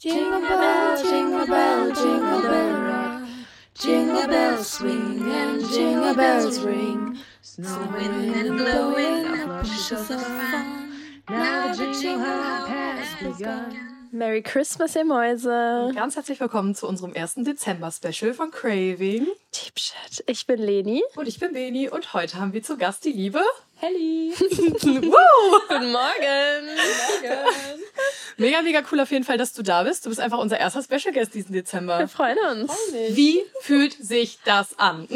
Jingle bell, jingle bell, jingle bell rock. Jingle bells swing and jingle bells ring. Snowing and blowing up bushes of fun. Now the jingle hop has begun. Merry Christmas, ihr Mäuse. Ganz herzlich willkommen zu unserem ersten Dezember-Special von Craving. Deep Shit. Ich bin Leni. Und ich bin Beni und heute haben wir zu Gast die liebe. Helly. Woo! Guten Morgen. Mega, mega cool auf jeden Fall, dass du da bist. Du bist einfach unser erster Special Guest diesen Wir Dezember. freuen uns. Wie fühlt sich das an?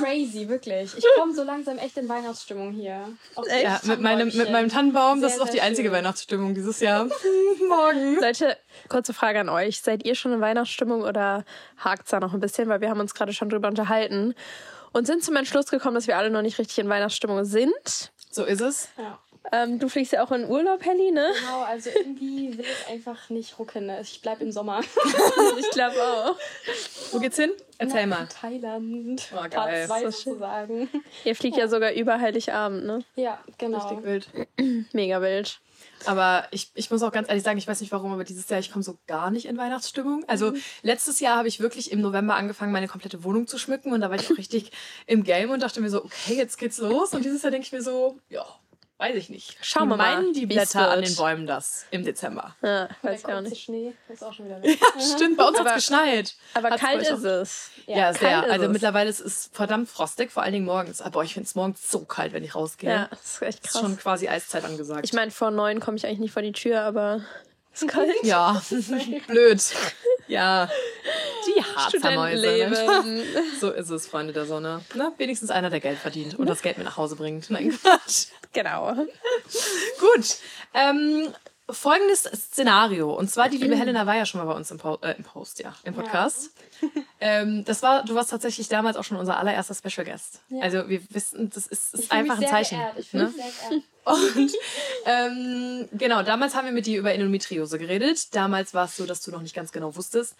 Crazy, wirklich. Ich komme so langsam echt in Weihnachtsstimmung hier. Auch Echt? Ja, mit meinem, mit meinem Tannenbaum, das Sehr, ist auch die einzige schön. Weihnachtsstimmung dieses Jahr. Morgen. Leute, kurze Frage an euch. Seid ihr schon in Weihnachtsstimmung oder hakt's da noch ein bisschen? Weil wir haben uns gerade schon drüber unterhalten und sind zum Entschluss gekommen, dass wir alle noch nicht richtig in Weihnachtsstimmung sind. So ist es. Ja. Ähm, du fliegst ja auch in Urlaub, Helly, ne? Genau, also irgendwie will ich einfach nicht rucken. Ne? Ich bleib im Sommer. Ich glaube auch. Wo geht's hin? Erzähl mal. Thailand. Oh, geil. Part zwei So schön. sozusagen. Ihr fliegt ja sogar über Heiligabend, ne? Ja, genau. Richtig wild. Mega wild. Aber ich, ich muss auch ganz ehrlich sagen, ich weiß nicht warum, aber dieses Jahr, ich komme so gar nicht in Weihnachtsstimmung. Also letztes Jahr habe ich wirklich im November angefangen, meine komplette Wohnung zu schmücken und da war ich auch richtig im Game und dachte mir so, okay, jetzt geht's los. Und dieses Jahr denke ich mir so, ja, weiß ich nicht. Schauen wir mal, meinen die Blätter an den Bäumen das im Dezember? Ja, weiß ich auch nicht. Schnee ist auch schon wieder weg. Stimmt, bei uns Aber- hat's geschneit. Aber Hat's kalt ist es. Ja, sehr. kalt ist Also es. mittlerweile ist es verdammt frostig, vor allen Dingen morgens. Aber ich finde es morgens so kalt, wenn ich rausgehe. Ja, das ist echt Ist krass. schon quasi Eiszeit angesagt. Ich meine, vor neun komme ich eigentlich nicht vor die Tür, aber ist kalt. ja, blöd. Ja, die Harzer Mäuse. Ne? So ist es, Freunde der Sonne. Na, wenigstens einer, der Geld verdient und das Geld mit nach Hause bringt. Nein, Quatsch. genau. Gut. Ähm, folgendes Szenario. Und zwar, die liebe Helena war ja schon mal bei uns im, po äh, im Post, ja, im Podcast. Ähm, das war, du warst tatsächlich damals auch schon unser allererster Special Guest. Also wir wissen, das ist, ist einfach ein Zeichen. Geehrt. Ich ne? sehr. Und ähm, genau, damals haben wir mit dir über Endometriose geredet. Damals war es so, dass du noch nicht ganz genau wusstest,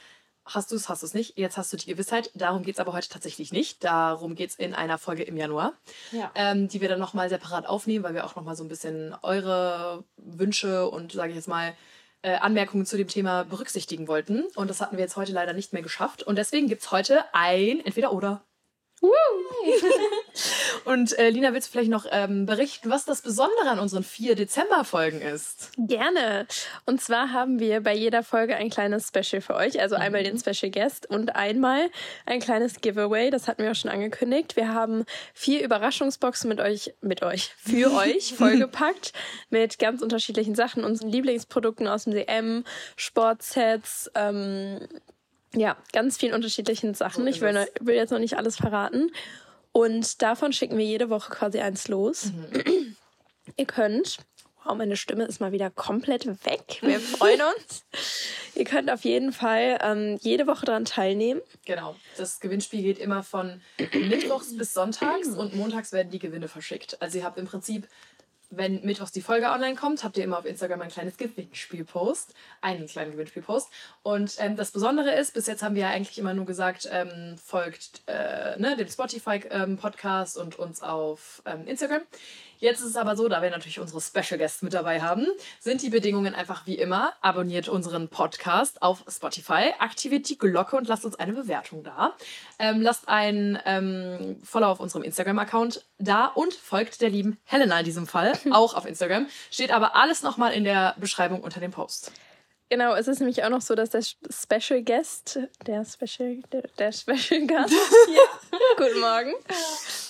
hast du es, hast du es nicht. Jetzt hast du die Gewissheit. Darum geht es aber heute tatsächlich nicht. Darum geht es in einer Folge im Januar, Ja. ähm, die wir dann nochmal separat aufnehmen, weil wir auch nochmal so ein bisschen eure Wünsche und, sage ich jetzt mal, äh, Anmerkungen zu dem Thema berücksichtigen wollten. Und das hatten wir jetzt heute leider nicht mehr geschafft. Und deswegen gibt es heute ein Entweder-Oder. Und äh, Lina, willst du vielleicht noch ähm, berichten, was das Besondere an unseren vier Dezember-Folgen ist? Gerne. Und zwar haben wir bei jeder Folge ein kleines Special für euch. Also einmal den Special Guest und einmal ein kleines Giveaway. Das hatten wir auch schon angekündigt. Wir haben vier Überraschungsboxen mit euch, mit euch, für euch vollgepackt mit ganz unterschiedlichen Sachen, unseren Lieblingsprodukten aus dem DM, Sportsets, ähm, ja, ganz vielen unterschilichen Sachen. So ich will, will jetzt noch nicht alles verraten. Und davon schicken wir jede Woche quasi eins los. Ihr könnt, wow, meine Stimme ist mal wieder komplett weg. Wir freuen uns. Ihr könnt auf jeden Fall ähm, jede Woche daran teilnehmen. Genau. Das Gewinnspiel geht immer von Mittwochs bis Sonntags und montags werden die Gewinne verschickt. Also ihr habt im Prinzip, wenn Mittwochs die Folge online kommt, habt ihr immer auf Instagram ein kleines Gewinnspielpost, einen kleinen Gewinnspielpost. Und ähm, das Besondere ist, bis jetzt haben wir ja eigentlich immer nur gesagt, ähm, folgt äh, ne, dem Spotify-Podcast und uns auf ähm, Instagram. Jetzt ist es aber so, da wir natürlich unsere Special Guests mit dabei haben, sind die Bedingungen einfach wie immer. Abonniert unseren Podcast auf Spotify, aktiviert die Glocke und lasst uns eine Bewertung da. Ähm, lasst ein ähm, Follow auf unserem Instagram-Account da und folgt der lieben Helena in diesem Fall, auch auf Instagram. Steht aber alles nochmal in der Beschreibung unter dem Post. Genau, es ist nämlich auch noch so, dass der Special Guest, der Special, der, der Special Gast, guten Morgen,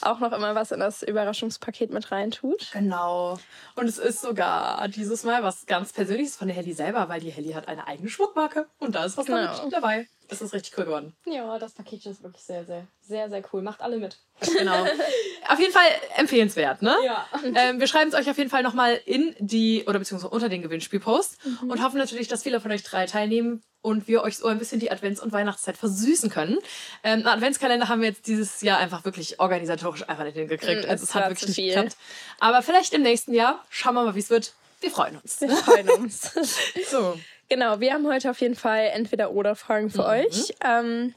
auch noch immer was in das Überraschungspaket mit reintut. Genau. Und es ist sogar dieses Mal was ganz Persönliches von der Helly selber, weil die Helly hat eine eigene Schmuckmarke und da ist was Genau. dabei. Das ist richtig cool geworden. ja, das Paket ist wirklich sehr, sehr, sehr, sehr cool. Macht alle mit. Genau. auf jeden Fall empfehlenswert, ne? Ja. Ähm, wir schreiben es euch auf jeden Fall nochmal in die, oder beziehungsweise unter den Gewinnspielpost und hoffen natürlich, dass viele von euch drei teilnehmen und wir euch so ein bisschen die Advents- und Weihnachtszeit versüßen können. Ähm, einen Adventskalender haben wir jetzt dieses Jahr einfach wirklich organisatorisch einfach nicht hingekriegt. Mm, also es hat wirklich nicht geklappt. Aber vielleicht im nächsten Jahr. Schauen wir mal, wie es wird. Wir freuen uns. Wir freuen uns. So. Genau, wir haben heute auf jeden Fall entweder oder Fragen für euch. Ähm,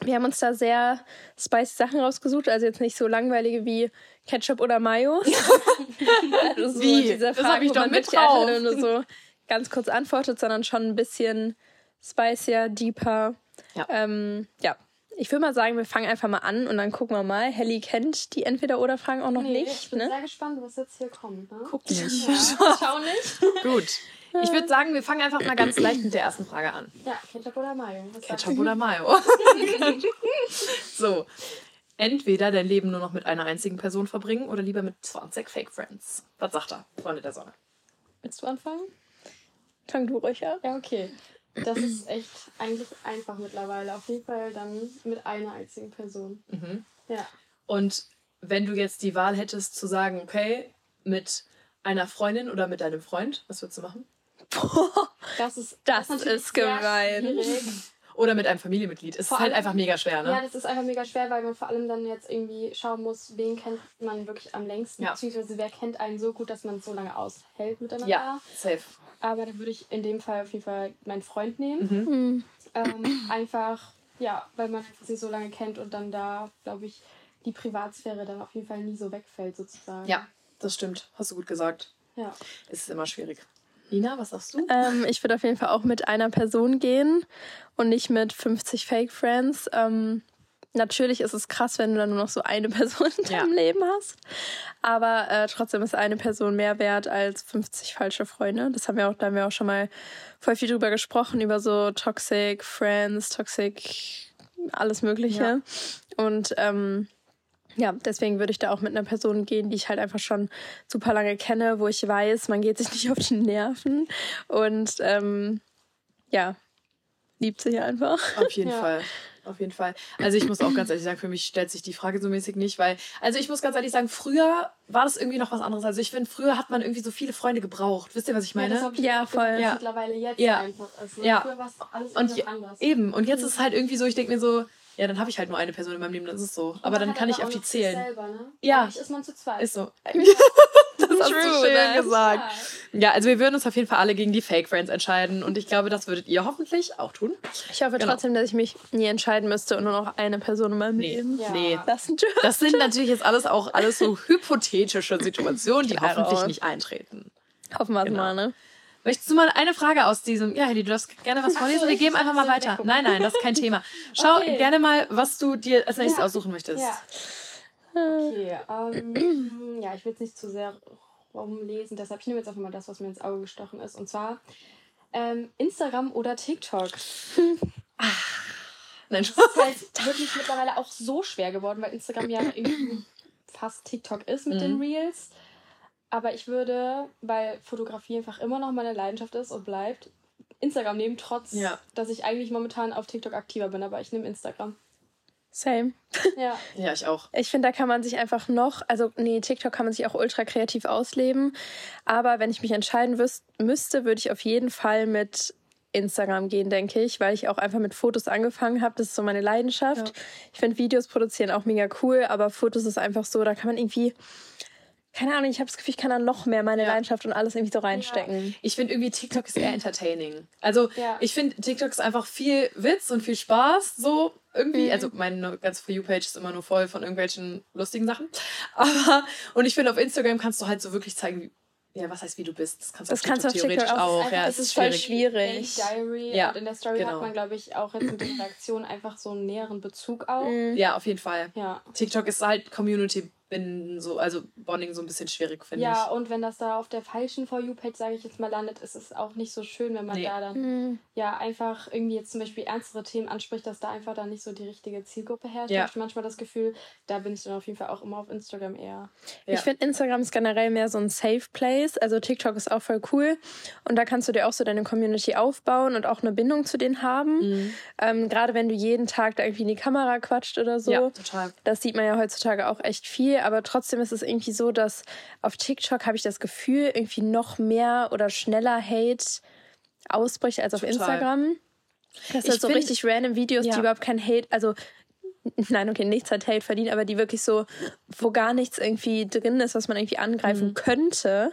wir haben uns da sehr spicy Sachen rausgesucht, also jetzt nicht so langweilige wie Ketchup oder Mayo. also so Wie? diese Das hab Fragen, ich doch mit drauf. nur so ganz kurz antwortet, sondern schon ein bisschen spicier, deeper. Ja. Ähm, ja. Ich würde mal sagen, wir fangen einfach mal an und dann gucken wir mal. Helly kennt die Entweder-Oder-Fragen auch noch Nee, ich nicht. bin Ne? sehr gespannt, was jetzt hier kommt. Ne? Guck nicht. Ja, schau nicht. Gut. Ich würde sagen, wir fangen einfach mal ganz leicht mit der ersten Frage an. Ja, Ketchup oder Mayo? Was Ketchup oder Mayo? so. Entweder dein Leben nur noch mit einer einzigen Person verbringen oder lieber mit 20 Fake Friends. Was sagt er, Freunde der Sonne? Willst du anfangen? Fang du ruhig an. Ja, okay. Das ist echt eigentlich einfach mittlerweile. Auf jeden Fall dann mit einer einzigen Person. Mhm. Ja. Und wenn du jetzt die Wahl hättest zu sagen, okay, mit einer Freundin oder mit deinem Freund, was würdest du machen? Das ist, Das natürlich ist gemein. Oder mit einem Familienmitglied. Es Vor ist halt allem- einfach mega schwer, ne? Ja, das ist einfach mega schwer, weil man vor allem dann jetzt irgendwie schauen muss, wen kennt man wirklich am längsten, Ja. beziehungsweise wer kennt einen so gut, dass man es so lange aushält miteinander. ja, safe. Aber dann würde ich in dem Fall auf jeden Fall meinen Freund nehmen. Mhm. Hm. Ähm, einfach, ja, weil man sie so lange kennt und dann da, glaube ich, die Privatsphäre dann auf jeden Fall nie so wegfällt, sozusagen. Ja, das stimmt. Hast du gut gesagt. Ja. Es ist immer schwierig. Lina, was sagst du? Ähm, ich würde auf jeden Fall auch mit einer Person gehen und nicht mit 50 Fake Friends. Ähm, natürlich ist es krass, wenn du dann nur noch so eine Person in Ja. deinem Leben hast. Aber äh, trotzdem ist eine Person mehr wert als 50 falsche Freunde. Das haben wir auch, da haben wir auch schon mal voll viel drüber gesprochen, über so Toxic Friends, Toxic alles Mögliche. Und ähm, ja, deswegen würde ich da auch mit einer Person gehen, die ich halt einfach schon super lange kenne, wo ich weiß, man geht sich nicht auf die Nerven und ähm, ja, liebt sich einfach. Auf jeden Ja. Fall. Auf jeden Fall. Also ich muss auch ganz ehrlich sagen, für mich stellt sich die Frage so mäßig nicht, weil, also ich muss ganz ehrlich sagen, früher war das irgendwie noch was anderes. Also ich finde, früher hat man irgendwie so viele Freunde gebraucht. Wisst ihr, was ich Ja, meine? das hab ich Ja, voll. Ja. mittlerweile jetzt Ja. einfach. Ne? Ja. Früher war es doch alles Und anders. Eben. Und jetzt ist es halt irgendwie so, ich denke mir so, ja, dann habe ich halt nur eine Person in meinem Leben, dann ist so. Aber dann kann ich aber auf auch die zählen. Selber, ne? Ja. Eigentlich ist man zu zweit. Ist so. das hast True du schön gesagt. Ja, also wir würden uns auf jeden Fall alle gegen die Fake Friends entscheiden und ich glaube, das würdet ihr hoffentlich auch tun. Ich hoffe Genau. trotzdem, dass ich mich nie entscheiden müsste und nur noch eine Person in meinem Nee. Leben. Ja. Nee. lassen dürfte. Das sind natürlich jetzt alles auch alles so hypothetische Situationen, die hoffentlich nicht eintreten. Hoffen wir es Genau. mal, ne? Möchtest du mal eine Frage aus diesem? Ja, Heli, du darfst gerne was Ach vorlesen. so, Wir geben einfach mal weiter. Nein, nein, das ist kein Thema. Schau Okay. gerne mal, was du dir als nächstes Ja. aussuchen möchtest. Ja. Okay, ähm, ja, ich will es nicht zu sehr rumlesen, deshalb ich nehme jetzt einfach mal das, was mir ins Auge gestochen ist. Und zwar ähm, Instagram oder TikTok. Nein, Das ist halt wirklich mittlerweile auch so schwer geworden, weil Instagram ja irgendwie fast TikTok ist mit den Mhm. Reels. Aber ich würde, weil Fotografie einfach immer noch meine Leidenschaft ist und bleibt, Instagram nehmen, trotz Ja. dass ich eigentlich momentan auf TikTok aktiver bin, aber ich nehme Instagram. Same. Ja. ja, ich auch. Ich finde, da kann man sich einfach noch, also nee, TikTok kann man sich auch ultra kreativ ausleben. Aber wenn ich mich entscheiden wüs- müsste, würde ich auf jeden Fall mit Instagram gehen, denke ich, weil ich auch einfach mit Fotos angefangen habe. Das ist so meine Leidenschaft. Ja. Ich finde Videos produzieren auch mega cool, aber Fotos ist einfach so, da kann man irgendwie, keine Ahnung, ich habe das Gefühl, ich kann da noch mehr meine Ja. Leidenschaft und alles irgendwie so reinstecken. Ich finde irgendwie TikTok ist eher entertaining. Also Ja. ich finde TikTok ist einfach viel Witz und viel Spaß. So irgendwie. Mhm. Also meine ganze For You-Page ist immer nur voll von irgendwelchen lustigen Sachen. Aber und ich finde auf Instagram kannst du halt so wirklich zeigen, wie, ja, was heißt wie du bist. Das kannst du Das auf kannst du TikTok auf TikTok theoretisch auch. auch. Ja, es es ist voll schwierig. schwierig. Diary Ja, und in der Story genau. hat man, glaube ich, auch jetzt mit den Reaktionen einfach so einen näheren Bezug auch. Mhm. Ja, auf jeden Fall. Ja. TikTok ist halt Community binden so, also Bonding so ein bisschen schwierig, finde Ja, ich. und wenn das da auf der falschen For You-Page, sage ich jetzt mal, landet, ist es auch nicht so schön, wenn man Nee. da dann Mhm. ja einfach irgendwie jetzt zum Beispiel ernstere Themen anspricht, dass da einfach dann nicht so die richtige Zielgruppe herrscht. Ja. Hab ich manchmal das Gefühl, da bin ich dann auf jeden Fall auch immer auf Instagram eher. Ja. Ich finde Instagram ist generell mehr so ein Safe Place. Also TikTok ist auch voll cool. Und da kannst du dir auch so deine Community aufbauen und auch eine Bindung zu denen haben. Mhm. Ähm, Gerade wenn du jeden Tag da irgendwie in die Kamera quatscht oder so. Ja, total. Das sieht man ja heutzutage auch echt viel, aber trotzdem ist es irgendwie so, dass auf TikTok habe ich das Gefühl, irgendwie noch mehr oder schneller Hate ausbricht als auf Total. Instagram. Das sind so find- richtig random Videos, Ja. die überhaupt kein Hate, also nein, okay, nichts hat Hate verdient, aber die wirklich so, wo gar nichts irgendwie drin ist, was man irgendwie angreifen Mhm. könnte.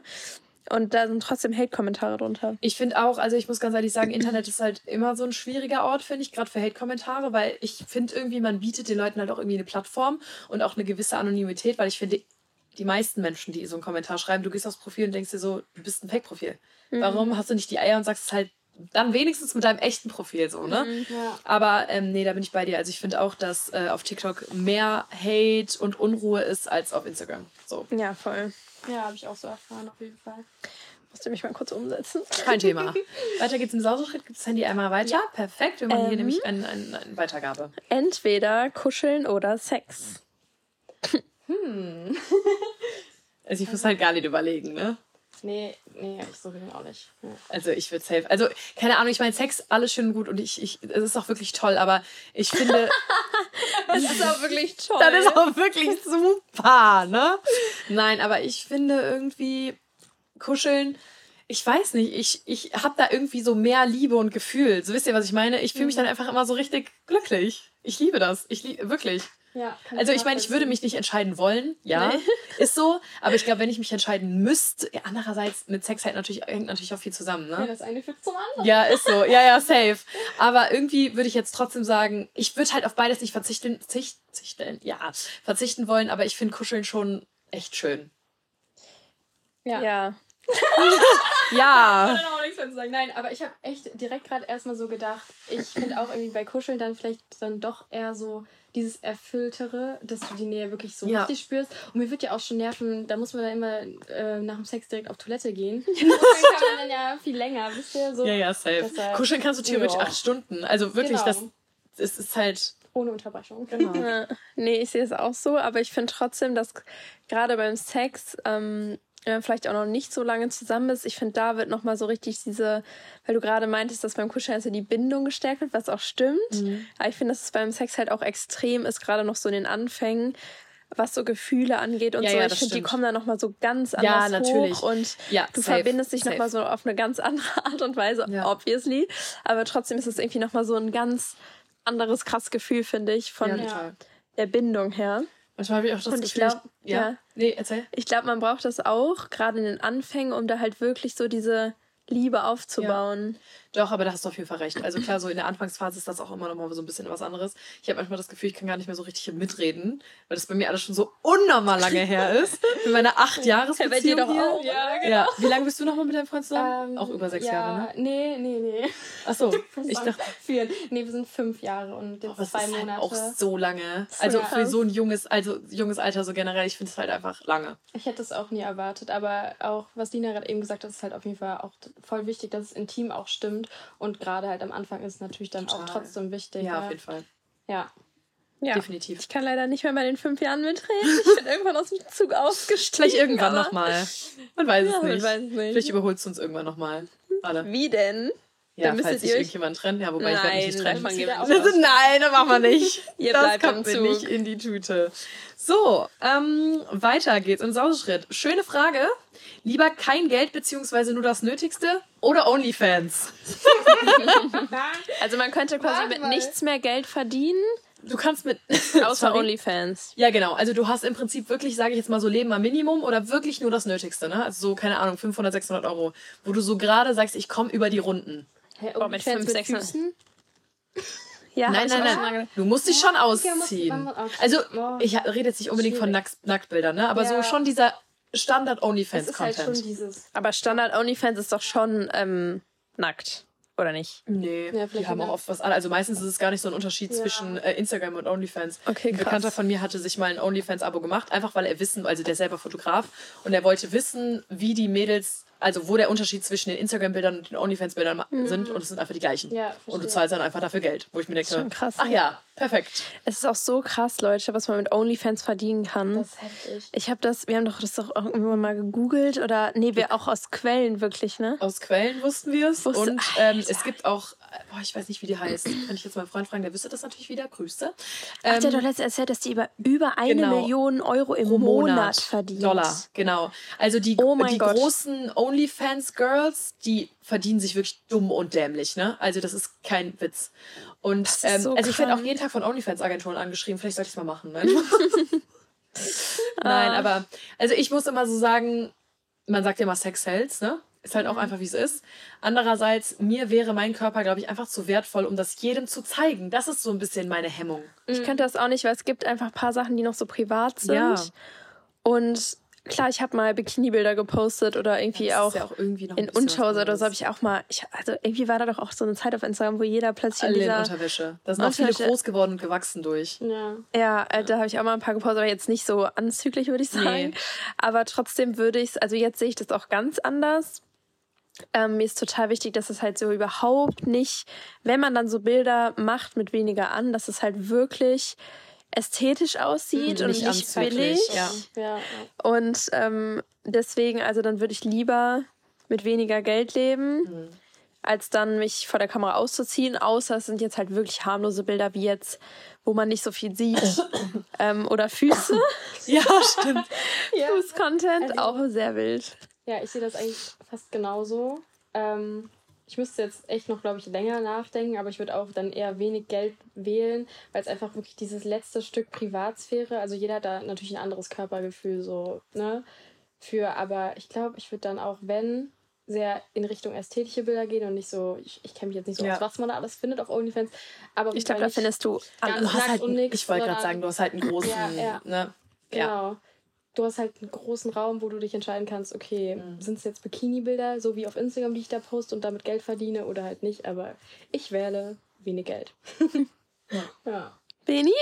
Und da sind trotzdem Hate-Kommentare drunter. Ich finde auch, also ich muss ganz ehrlich sagen, Internet ist halt immer so ein schwieriger Ort, finde ich, gerade für Hate-Kommentare, weil ich finde irgendwie, man bietet den Leuten halt auch irgendwie eine Plattform und auch eine gewisse Anonymität, weil ich finde, die meisten Menschen, die so einen Kommentar schreiben, du gehst aufs Profil und denkst dir so, du bist ein Fake-Profil. Warum hast du nicht die Eier und sagst es halt dann wenigstens mit deinem echten Profil so, ne? Mhm. Ja. Aber ähm, nee, da bin ich bei dir. Also ich finde auch, dass äh, auf TikTok mehr Hate und Unruhe ist als auf Instagram. So, Ja, voll. Ja, habe ich auch so erfahren, auf jeden Fall. Musste mich mal kurz umsetzen. kein Thema. Weiter geht's im Sauseschritt. Gibt das Handy einmal weiter? Perfekt. Wir machen hier Ähm. nämlich eine ein, ein Weitergabe. Entweder kuscheln oder Sex. Also ich muss halt gar nicht überlegen, ne? Nee, nee, ich so den auch nicht. Ja. Also ich würde safe. Also keine Ahnung, ich meine Sex alles schön und gut und ich, ich es ist auch wirklich toll, aber ich finde, Das ist auch wirklich toll. das ist auch wirklich super, ne? Nein, aber ich finde irgendwie kuscheln. Ich weiß nicht, ich, ich habe da irgendwie so mehr Liebe und Gefühl. So wisst ihr, was ich meine? Ich fühle mich dann einfach immer so richtig glücklich. Ich liebe das. Ich liebe wirklich. Ja, kann Also ich meine, ich würde mich nicht entscheiden wollen, ja, ist so. Aber ich glaube, wenn ich mich entscheiden müsste, ja, andererseits mit Sex halt natürlich hängt natürlich auch viel zusammen, Ja, ne? das eine führt zum anderen. Ja, ist so. Ja, ja, safe. Aber irgendwie würde ich jetzt trotzdem sagen, ich würde halt auf beides nicht verzichten, zicht, zichten, ja, verzichten wollen, aber ich finde Kuscheln schon echt schön. Ja. Ja. Ja. Ich auch nichts mehr zu sagen. Nein, aber ich habe echt direkt gerade erstmal so gedacht, ich finde auch irgendwie bei Kuscheln dann vielleicht dann doch eher so dieses Erfülltere, dass du die Nähe wirklich so Ja. richtig spürst. Und mir wird ja auch schon nerven, da muss man dann immer äh, nach dem Sex direkt auf Toilette gehen. Und dann kann man dann ja viel länger, wisst ihr? So Ja, ja, safe. Deshalb- Kuscheln kannst du theoretisch Ja. acht Stunden. Also wirklich, Genau. das, das ist halt. ohne Unterbrechung. Genau. Ja. Nee, ich sehe es auch so, aber ich finde trotzdem, dass gerade beim Sex, ähm, wenn man vielleicht auch noch nicht so lange zusammen ist, ich finde, da wird nochmal so richtig diese, weil du gerade meintest, dass beim Kuscheln also die Bindung gestärkt wird, was auch stimmt. Mhm. Aber ich finde, dass es beim Sex halt auch extrem ist, gerade noch so in den Anfängen, was so Gefühle angeht und Ja, so. ja, ich finde, die kommen dann nochmal so ganz Ja, anders natürlich. hoch und Ja, du safe, verbindest dich nochmal so auf eine ganz andere Art und Weise, Ja. obviously. Aber trotzdem ist es irgendwie nochmal so ein ganz anderes krass Gefühl, finde ich, von Ja, der Bindung her. Manchmal habe ich auch das Und ich Gefühl. glaub, ja. ja. Nee, erzähl. Ich glaube, man braucht das auch, gerade in den Anfängen, um da halt wirklich so diese Liebe aufzubauen. Doch, aber da hast du auf jeden Fall recht. Also klar, so in der Anfangsphase ist das auch immer noch mal so ein bisschen was anderes. Ich habe manchmal das Gefühl, ich kann gar nicht mehr so richtig mitreden, weil das bei mir alles schon so unnormal lange her ist. Mit meiner acht Jahres Ja, bei dir doch hier. auch. Ja, genau. Ja. Wie lange bist du noch mal mit deinem Freund zusammen? Ähm, auch über sechs ja, Jahre, ne? Nee, nee, nee. Ach so, ich dachte, vier. Nee, wir sind fünf Jahre und jetzt es zwei ist halt Monate. auch so lange. Also Ja. für so ein junges, also junges Alter so generell, ich finde es halt einfach lange. Ich hätte es auch nie erwartet, aber auch, was Dina gerade eben gesagt hat, ist halt auf jeden Fall auch voll wichtig, dass es intim auch stimmt. Und gerade halt am Anfang ist es natürlich dann auch Total. trotzdem wichtig. Ja, auf jeden Fall. Ja. Ja. Definitiv. Ich kann leider nicht mehr bei den fünf Jahren mitreden. Ich bin irgendwann aus dem Zug ausgestiegen. Vielleicht irgendwann nochmal. Man weiß es Ja, man nicht. weiß es nicht. Vielleicht überholst du uns irgendwann nochmal. Wie denn? Ja, Dann müsstet falls ihr euch- irgendjemand trennt. Ja, wobei ich werde mich nicht Nein, trennen. gibt auf- es Das ist, nein, das machen wir nicht. Ihr das bleibt kommt im mir Zug. nicht in die Tüte. So, ähm, weiter geht's im Sauschritt. Schöne Frage. Lieber kein Geld beziehungsweise nur das Nötigste oder OnlyFans? Also man könnte quasi Warte mit mal. nichts mehr Geld verdienen, Du kannst mit... außer. OnlyFans. Ja, genau. Also du hast im Prinzip wirklich, sage ich jetzt mal so, Leben am Minimum oder wirklich nur das Nötigste, ne? Also so, keine Ahnung, 500, 600 Euro. Wo du so gerade sagst, ich komme über die Runden. Hä, Boah, mit fünf, sechs- Füßen? Ja, Nein, ich nein, nein. Du musst dich schon okay, muss- ausziehen. man muss- okay. Also, Oh, ich rede jetzt nicht unbedingt von Nacktbildern, ne? Aber so Ja. schon dieser Es Standard-OnlyFans-Content. halt. Aber Standard OnlyFans ist doch schon ähm, nackt, oder nicht? Nee, Ja, die vielleicht haben auch oft was an. Also meistens ist es gar nicht so ein Unterschied Ja. zwischen äh, Instagram und OnlyFans. Okay, Ein krass. Bekannter von mir hatte sich mal ein OnlyFans-Abo gemacht, einfach weil er wissen, also der ist selber Fotograf und er wollte wissen, wie die Mädels, also wo der Unterschied zwischen den Instagram-Bildern und den OnlyFans-Bildern ma- sind und es sind einfach die gleichen. Ja, und du zahlst dann einfach dafür Geld, wo ich mir denke, schon krass, ach ne? ja, perfekt. Es ist auch so krass, Leute, was man mit OnlyFans verdienen kann. Das ist heftig. ich habe das, wir haben doch das doch irgendwann mal gegoogelt oder nee, wir auch aus Quellen wirklich, ne? Aus Quellen wussten wir es. Wusste- Und ähm, es gibt auch, boah, ich weiß nicht, wie die heißt. Kann ich jetzt meinen Freund fragen, der wüsste das natürlich wieder. Grüße. Ach, der Ähm, hat doch letztens erzählt, dass die über, über eine genau. Million Euro im pro Monat, verdient. Dollar, genau. Also die, Oh die Gott. großen OnlyFans-Girls, die verdienen sich wirklich dumm und dämlich, ne? Also das ist kein Witz. Und ähm, so also ich werde auch jeden Tag von OnlyFans-Agenturen angeschrieben. Vielleicht sollte ich es mal machen. Nein, Nein Ah. aber also ich muss immer so sagen, man sagt ja immer Sex sells, ne? Ist halt auch einfach, wie es ist. Andererseits, mir wäre mein Körper, glaube ich, einfach zu wertvoll, um das jedem zu zeigen. Das ist so ein bisschen meine Hemmung. Ich könnte das auch nicht, weil es gibt einfach ein paar Sachen, die noch so privat sind. Ja. Und klar, ich habe mal Bikini-Bilder gepostet oder irgendwie das auch, ja auch irgendwie in Unterhose oder so habe ich auch mal. Ich, also irgendwie war da doch auch so eine Zeit auf Instagram, wo jeder plötzlich in Alle in dieser. Unterwäsche. Da sind auch viele groß geworden und gewachsen durch. Ja. Ja, äh, da habe ich auch mal ein paar gepostet, aber jetzt nicht so anzüglich, würde ich sagen. Nee. Aber trotzdem würde ich es, also jetzt sehe ich das auch ganz anders. Ähm, mir ist total wichtig, dass es halt so überhaupt nicht, wenn man dann so Bilder macht mit weniger an, dass es halt wirklich ästhetisch aussieht Mhm, und nicht nicht billig. ja. Ja, ja. Und ähm, deswegen, also dann würde ich lieber mit weniger Geld leben, Mhm. als dann mich vor der Kamera auszuziehen. Außer es sind jetzt halt wirklich harmlose Bilder wie jetzt, wo man nicht so viel sieht. ähm, oder Füße. Ja, stimmt. Fuß-Content, Also- auch sehr wild. Ja, ich sehe das eigentlich fast genauso. Ähm, ich müsste jetzt echt noch, glaube ich, länger nachdenken, aber ich würde auch dann eher wenig Geld wählen, weil es einfach wirklich dieses letzte Stück Privatsphäre, also jeder hat da natürlich ein anderes Körpergefühl so, ne? Für, aber ich glaube, ich würde dann auch, wenn, sehr in Richtung ästhetische Bilder gehen und nicht so, ich, ich kenne mich jetzt nicht so Ja. aus, was man da alles findet auf OnlyFans, aber Ich glaube, da findest du. Du hast halt, nix, ich wollte gerade sagen, du hast halt einen großen, Ja, ja. ne? Ja. Du hast halt einen großen Raum, wo du dich entscheiden kannst, okay, Mhm. sind es jetzt Bikini-Bilder, so wie auf Instagram, die ich da poste und damit Geld verdiene oder halt nicht, aber ich wähle wenig Geld. Ja. ja. Beni?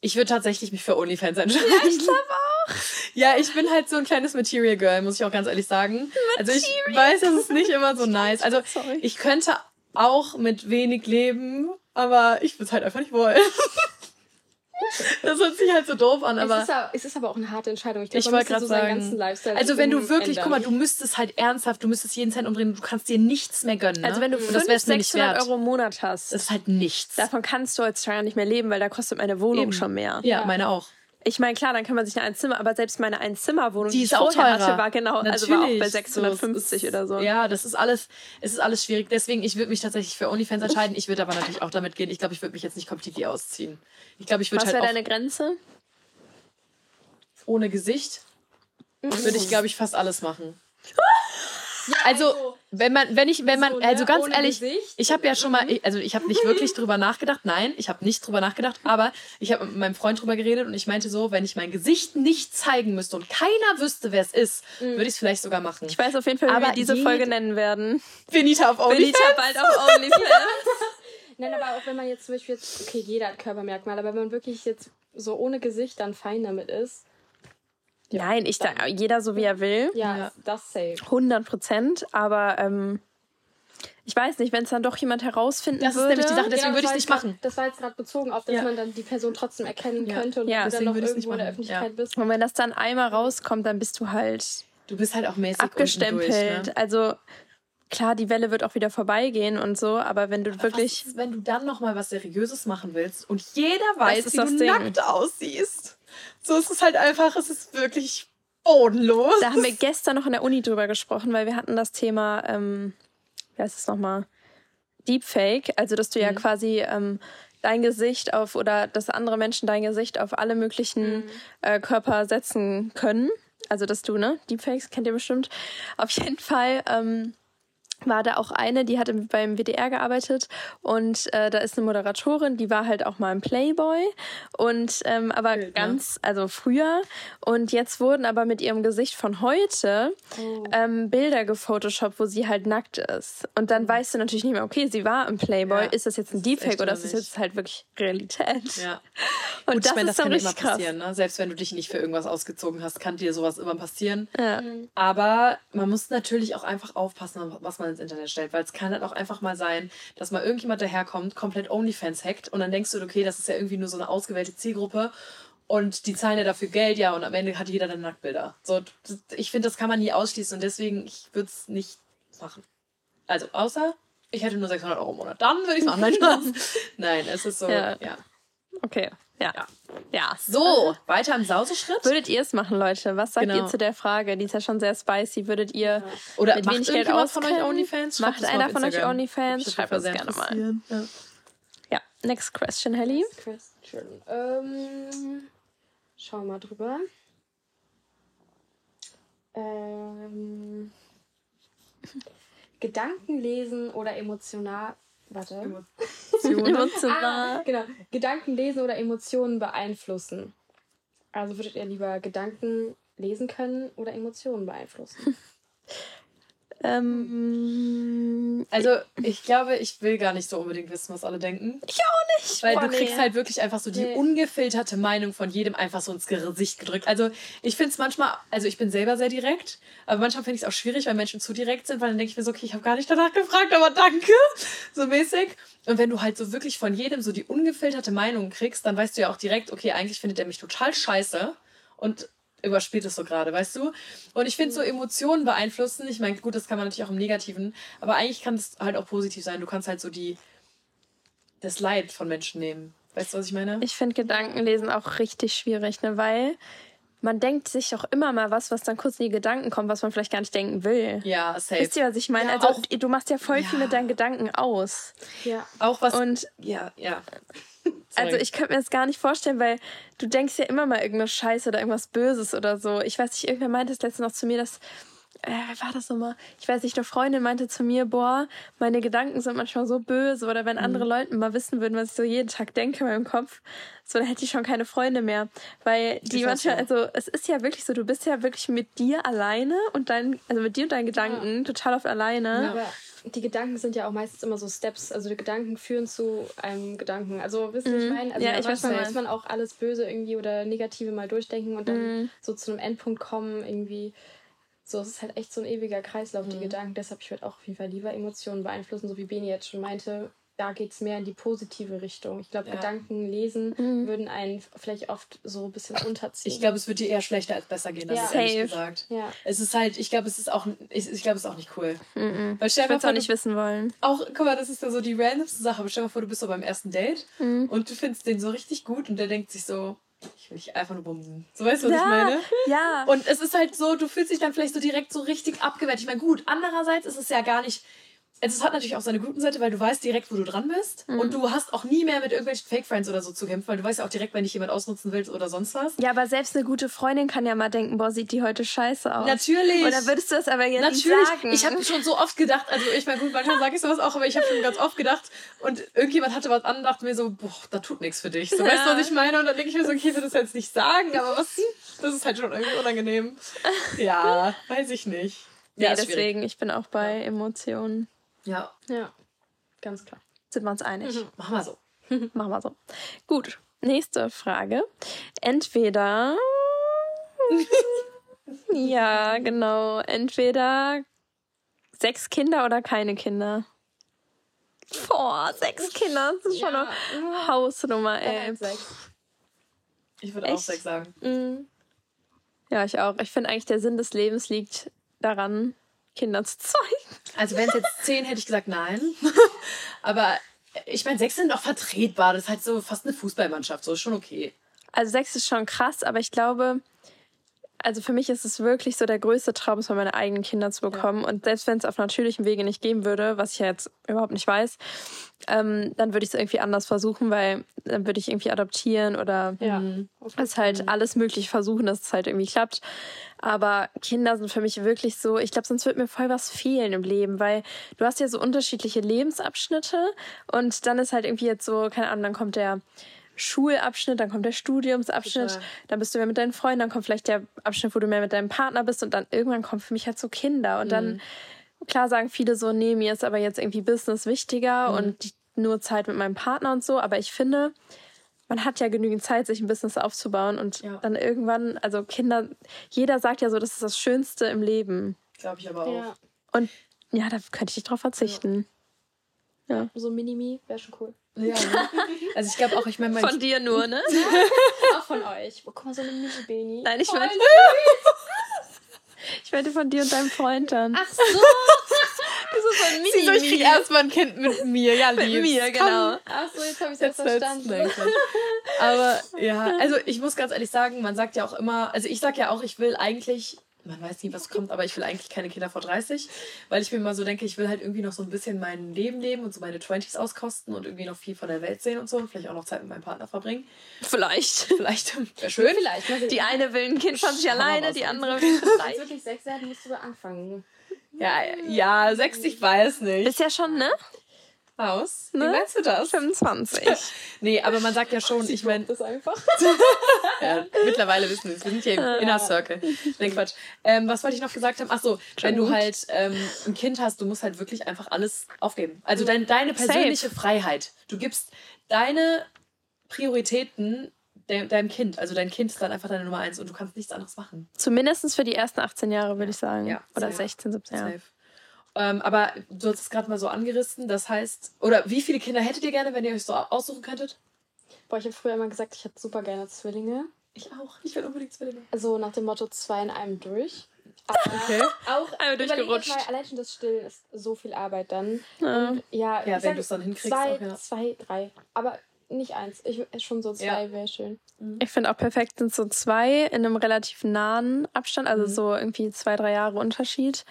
Ich würde tatsächlich mich für OnlyFans entscheiden. Ja, ich glaube auch. Ja, ich bin halt so ein kleines Material Girl, muss ich auch ganz ehrlich sagen. Also ich weiß, das ist nicht immer so nice. Also Sorry. ich könnte auch mit wenig leben, aber ich würde es halt einfach nicht wollen. Das hört sich halt so doof an, aber es, ist aber, es ist aber auch eine harte Entscheidung. Ich, glaub, Ich man wollte gerade so seinen sagen, ganzen Lifestyle also wenn du wirklich, ändern. guck mal, du müsstest halt ernsthaft, du müsstest jeden Cent umdrehen, du kannst dir nichts mehr gönnen. Ne? Also wenn du Und 500, wär's mir nicht 600 wert. Euro im Monat hast, das ist halt nichts. davon kannst du als Steuer nicht mehr leben, weil da kostet meine Wohnung Eben. schon mehr. ja, meine auch. Ich meine, klar, dann kann man sich eine Einzimmer, aber selbst meine Einzimmerwohnung, Die die ist ich auch vorher teurer. hatte, war genau, also war auch bei Natürlich. 650 So, oder so. Ja, das ist alles, es ist alles schwierig. Deswegen, ich würde mich tatsächlich für OnlyFans entscheiden. Ich würde aber natürlich auch damit gehen. Ich glaube, ich würde mich jetzt nicht komplett ausziehen. Ich glaube, ich würde Was halt wäre auch deine Grenze? ohne Gesicht würde ich, glaube ich, fast alles machen. Ja, Also, wenn man, wenn ich, wenn man, so, ne, also ganz ohne ehrlich, Gesicht. ich habe ja schon mal, also ich habe nicht wirklich drüber nachgedacht, nein, ich habe nicht drüber nachgedacht, aber ich habe mit meinem Freund drüber geredet und ich meinte so, wenn ich mein Gesicht nicht zeigen müsste und keiner wüsste, wer es ist, würde ich es vielleicht sogar machen. Ich weiß auf jeden Fall, wie Aber wir diese Folge nennen werden. Benita auf OnlyFans. Benita bald auf OnlyFans. Nein, aber auch wenn man jetzt zum Beispiel jetzt, okay, jeder hat Körpermerkmale, aber wenn man wirklich jetzt so ohne Gesicht dann fein damit ist, Nein, ich da, jeder so wie er will. ja, Ja. das safe. 100 Prozent, aber ähm, ich weiß nicht, wenn es dann doch jemand herausfinden Das ist würde. nämlich die Sache, deswegen Genau, würde ich das es nicht machen. Das war jetzt gerade bezogen auf, dass Ja. man dann die Person trotzdem erkennen Ja. könnte und Ja, du dann noch irgendwo in der. Öffentlichkeit bist. Und wenn das dann einmal rauskommt, dann bist du halt Du bist halt auch mäßig abgestempelt. durch, ne? Also klar, die Welle wird auch wieder vorbeigehen und so, aber wenn du Aber wirklich. was ist, wenn du dann noch mal was Seriöses machen willst und jeder weiß, ist wie das du Ding. nackt aussiehst. So ist es halt einfach, es ist wirklich bodenlos. Da haben wir gestern noch in der Uni drüber gesprochen, weil wir hatten das Thema, ähm, wie heißt es nochmal? Deepfake, also dass du ja quasi ähm, dein Gesicht auf oder dass andere Menschen dein Gesicht auf alle möglichen äh, Körper setzen können. Also dass du, ne? Deepfakes kennt ihr bestimmt. Auf jeden Fall ähm, war da auch eine, die hat im- beim WDR gearbeitet und äh, da ist eine Moderatorin, die war halt auch mal im Playboy und ähm, aber Wild, ne? ganz, also früher und jetzt wurden aber mit ihrem Gesicht von heute Oh. ähm, Bilder gefotoshoppt, wo sie halt nackt ist und dann weißt du natürlich nicht mehr, okay, sie war im Playboy, Mhm. Ja, ist das jetzt ein ist Deepfake oder ist das jetzt halt wirklich Realität? Ja. Und Gut, das ich meine, ist das dann kann immer richtig krass. passieren. Ne? Selbst wenn du dich nicht für irgendwas ausgezogen hast, kann dir sowas immer passieren. Ja. Aber man muss natürlich auch einfach aufpassen, was man ins Internet stellt, weil es kann halt auch einfach mal sein, dass mal irgendjemand daherkommt, komplett OnlyFans hackt und dann denkst du, okay, das ist ja irgendwie nur so eine ausgewählte Zielgruppe und die zahlen ja dafür Geld, ja, und am Ende hat jeder dann Nacktbilder. So, ich finde, das kann man nie ausschließen und deswegen, ich würde es nicht machen. Also, außer ich hätte nur 600 Euro im Monat. Dann würde ich es machen. Nein, Spaß. Nein, es ist so, Ja. ja. Okay, ja. Ja. Ja. So, weiter im Sauseschritt. Würdet ihr es machen, Leute? Was sagt Genau. ihr zu der Frage? Die ist ja schon sehr spicy. Würdet ihr Oder mit macht wenig Geld irgendjemand von euch? OnlyFans? Schreibt Macht einer von euch. OnlyFans? Schreibt uns gerne mal. Ja. Ja, next question, Helly. Question. Ähm, schau mal drüber. Ähm, Gedanken lesen oder emotional. Warte. Emotional. Ah, genau. Gedanken lesen oder Emotionen beeinflussen. Also würdet ihr lieber Gedanken lesen können oder Emotionen beeinflussen? Ähm, Also, ich glaube, ich will gar nicht so unbedingt wissen, was alle denken. ich auch nicht. Weil Boah, du kriegst nee. halt wirklich einfach so die Nee. ungefilterte Meinung von jedem einfach so ins Gesicht gedrückt. Also ich finde es manchmal, also ich bin selber sehr direkt, aber manchmal finde ich es auch schwierig, wenn Menschen zu direkt sind, weil dann denke ich mir so, okay, ich habe gar nicht danach gefragt, aber danke, so mäßig. Und wenn du halt so wirklich von jedem so die ungefilterte Meinung kriegst, dann weißt du ja auch direkt, okay, eigentlich findet er mich total scheiße und überspielt es so gerade, weißt du? Und ich finde so Emotionen beeinflussen, ich meine, gut, das kann man natürlich auch im Negativen, aber eigentlich kann es halt auch positiv sein. Du kannst halt so die das Leid von Menschen nehmen. Weißt du, was ich meine? Ich finde Gedankenlesen auch richtig schwierig, ne? weil man denkt sich auch immer mal was, was dann kurz in die Gedanken kommt, was man vielleicht gar nicht denken will. ja, safe. Wisst ihr, was ich meine? Ja, also auch- du machst ja voll viel Ja. mit deinen Gedanken aus. Ja. Auch was. Und ja, ja. also ich könnte mir das gar nicht vorstellen, weil du denkst ja immer mal irgendwas Scheiße oder irgendwas Böses oder so. Ich weiß nicht, irgendwer meinte das letzte noch zu mir, dass äh, wer war das nochmal? Ich weiß nicht, eine Freundin meinte zu mir, boah, meine Gedanken sind manchmal so böse oder wenn andere Mhm. Leute mal wissen würden, was ich so jeden Tag denke in meinem Kopf, so dann hätte ich schon keine Freunde mehr. Weil die manchmal, so. also es ist ja wirklich so, du bist ja wirklich mit dir alleine und dein, also mit dir und deinen Gedanken total auf alleine. Aber die Gedanken sind ja auch meistens immer so Steps. Also die Gedanken führen zu einem Gedanken. Also wisst ihr, was ich meine? Also Ja, ich weiß, manchmal du muss man auch alles Böse irgendwie oder Negative mal durchdenken und dann so zu einem Endpunkt kommen irgendwie. So, es ist halt echt so ein ewiger Kreislauf, die Gedanken. Deshalb, ich würde auch auf jeden Fall lieber Emotionen beeinflussen, so wie Beni jetzt schon meinte. Da geht es mehr in die positive Richtung. Ich glaube, Ja. Gedanken lesen würden einen vielleicht oft so ein bisschen unterziehen. Ich glaube, es wird dir eher schlechter als besser gehen, das Ja. ist ehrlich gesagt. ja. Es ist halt, ich glaube, es ist auch, ich, ich glaube, es ist auch nicht cool. Weil stell Ich würde es auch nicht du, wissen wollen. auch, guck mal, das ist ja so die randomste Sache, aber stell dir mal vor, du bist so beim ersten Date und du findest den so richtig gut und der denkt sich so, ich will dich einfach nur bumsen. So weißt du, was ich meine? ja. Und es ist halt so, du fühlst dich dann vielleicht so direkt so richtig abgewertet. Ich meine, gut, andererseits ist es ja gar nicht. Es hat natürlich auch seine guten Seite, weil du weißt direkt, wo du dran bist. Mhm. Und du hast auch nie mehr mit irgendwelchen Fake-Friends oder so zu kämpfen, weil du weißt ja auch direkt, wenn dich jemand ausnutzen willst oder sonst was. Ja, aber selbst eine gute Freundin kann ja mal denken, boah, sieht die heute scheiße aus. Natürlich. Dann würdest du das aber jetzt Natürlich. nicht sagen. Ich habe schon so oft gedacht, also ich meine, gut, manchmal sage ich sowas auch, aber ich habe schon ganz oft gedacht und irgendjemand hatte was an und dachte mir so, boah, da tut nichts für dich. So, weißt du, was ich meine? Und dann denke ich mir so, okay, ich will das jetzt nicht sagen, aber was, das ist halt schon irgendwie unangenehm. Ja, weiß ich nicht. nee, Ja, ist schwierig. deswegen, ich bin auch bei Emotionen. Ja, ja, ganz klar. Sind wir uns einig? machen wir so. Machen wir so. Gut, nächste Frage. Entweder. ja, genau. Entweder sechs Kinder oder keine Kinder. Boah, sechs Kinder. Das ist schon Ja. eine Hausnummer, ey. Ich würde auch sechs sagen. Mhm. Ja, ich auch. Ich finde eigentlich, der Sinn des Lebens liegt daran, Kinder zu zeugen. Also wenn es jetzt zehn, hätte ich gesagt nein. aber ich meine, sechs sind auch vertretbar. Das ist halt so fast eine Fußballmannschaft. So ist schon okay. Also sechs ist schon krass, aber ich glaube, also für mich ist es wirklich so der größte Traum, mal meine eigenen Kinder zu bekommen. Und selbst wenn es auf natürlichem Wege nicht geben würde, was ich ja jetzt überhaupt nicht weiß, ähm, dann würde ich es irgendwie anders versuchen, weil dann würde ich irgendwie adoptieren oder Ja. es halt alles möglich versuchen, dass es halt irgendwie klappt. Aber Kinder sind für mich wirklich so, ich glaube, sonst wird mir voll was fehlen im Leben, weil du hast ja so unterschiedliche Lebensabschnitte und dann ist halt irgendwie jetzt so, keine Ahnung, dann kommt der Schulabschnitt, dann kommt der Studiumsabschnitt, Total. dann bist du mehr mit deinen Freunden, dann kommt vielleicht der Abschnitt, wo du mehr mit deinem Partner bist und dann irgendwann kommen für mich halt so Kinder und dann, klar sagen viele so, nee, mir ist aber jetzt irgendwie Business wichtiger und die, nur Zeit mit meinem Partner und so, aber ich finde, man hat ja genügend Zeit, sich ein Business aufzubauen und Ja. dann irgendwann, also Kinder, jeder sagt ja so, das ist das Schönste im Leben. Glaube ich aber auch. Ja. Und ja, da könnte ich nicht drauf verzichten. So Minimi wäre schon cool. Ja, ne? Also ich glaube auch, ich meine, mein Von dir nur, ne? Auch von euch. Oh, guck mal, so eine Mini-Beni. Nein, ich meinte, ich meinte von dir und deinem Freund dann. Ach so. das ist ein Sie so, ich krieg erstmal ein Kind mit mir, ja, mit lieb's. mir, genau. Ach so, jetzt habe ich es Jetzt jetzt verstanden. Quatsch. Aber ja, also ich muss ganz ehrlich sagen, man sagt ja auch immer, also ich sag ja auch, ich will eigentlich, man weiß nie, was kommt, aber ich will eigentlich keine Kinder vor 30, weil ich mir immer so denke, ich will halt irgendwie noch so ein bisschen mein Leben leben und so meine 20s auskosten und irgendwie noch viel von der Welt sehen und so und vielleicht auch noch Zeit mit meinem Partner verbringen. Vielleicht. Vielleicht wäre schön. Vielleicht. Mal sehen. Die eine will ein Kind von sich mal, alleine, die andere will Wenn drei. es wirklich sechs werden, musst du anfangen. Ja, ja, sechs, ich weiß nicht. Ist ja schon, ne? Aus? Wie Ne? meinst du das? 25. Nee, aber man sagt ja schon, ich meine, Das einfach. ja, mittlerweile wissen wir es. Wir sind hier im Inner Circle. Nee, Quatsch. Ähm, was wollte ich noch gesagt haben? Ach so, wenn du halt ähm, ein Kind hast, du musst halt wirklich einfach alles aufgeben. Also dein, deine persönliche Freiheit. Du gibst deine Prioritäten de deinem Kind. Also dein Kind ist dann einfach deine Nummer eins und du kannst nichts anderes machen. Zumindest für die ersten 18 Jahre, würde ich sagen. Ja, Oder safe. 16, 17 Jahre. Safe. Ähm, aber du hast es gerade mal so angerissen. Das heißt, oder wie viele Kinder hättet ihr gerne, wenn ihr euch so aussuchen könntet? Boah, ich habe früher immer gesagt, ich hätte super gerne Zwillinge. Ich auch. Ich will unbedingt Zwillinge. Also nach dem Motto zwei in einem durch. Okay. Auch Einmal durchgerutscht. Mal, allein schon das Stillen ist so viel Arbeit dann. Ja. Und ja, Ja, ich wenn du es dann hinkriegst. Zwei, auch, ja. zwei, drei. Aber nicht eins. Ich schon so zwei Ja. wäre schön. Ich finde auch perfekt sind so zwei in einem relativ nahen Abstand, also Mhm. so irgendwie zwei, drei Jahre Unterschied.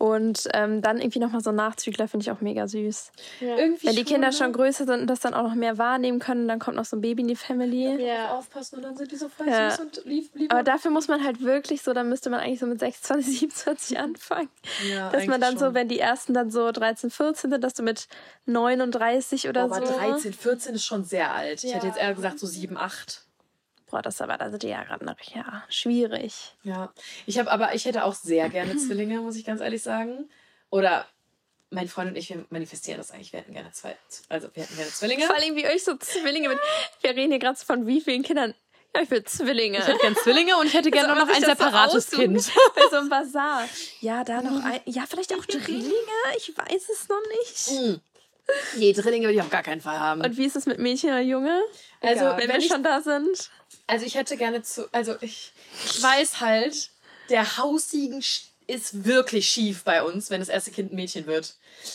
Und ähm, dann irgendwie nochmal so ein Nachzügler finde ich auch mega süß. Ja. Irgendwie Wenn die Kinder ne? schon größer sind und das dann auch noch mehr wahrnehmen können, dann kommt noch so ein Baby in die Family. Ja. aufpassen und dann sind die so voll Ja. süß und lieb, lieb Aber dafür muss man halt wirklich so, dann müsste man eigentlich so mit 26, 27 anfangen. ja, Dass man dann eigentlich so, schon. wenn die ersten dann so 13, 14 sind, dass du mit 39 oder Boah, aber so. 13, 14 ist schon sehr alt. Ich Ja. hätte jetzt eher gesagt so 7, 8. Boah, das aber, da sind die ja ja, schwierig. Ja. Ich habe aber, ich hätte auch sehr gerne Zwillinge, muss ich ganz ehrlich sagen. Oder mein Freund und ich, wir manifestieren das eigentlich. Wir hätten gerne zwei, also wir hätten gerne Zwillinge. Vor allem wie euch so Zwillinge mit. Wir reden hier gerade von wie vielen Kindern. Ja, ich will Zwillinge. Ich hätte gerne Zwillinge und ich hätte gerne Soll noch ein so separates aussuchen? Kind. Bei so einem Bazar. Ja, da noch ein. Ja, vielleicht auch Drillinge? Ich weiß es noch nicht. Nee, Drillinge würde ich auf gar keinen Fall haben. Und wie ist es mit Mädchen oder Junge? also, Wenn wenn wir ich, schon da sind. also ich hätte gerne zu, also ich, ich weiß halt, der Haussiegen ist wirklich schief bei uns, wenn das erste Kind ein Mädchen wird.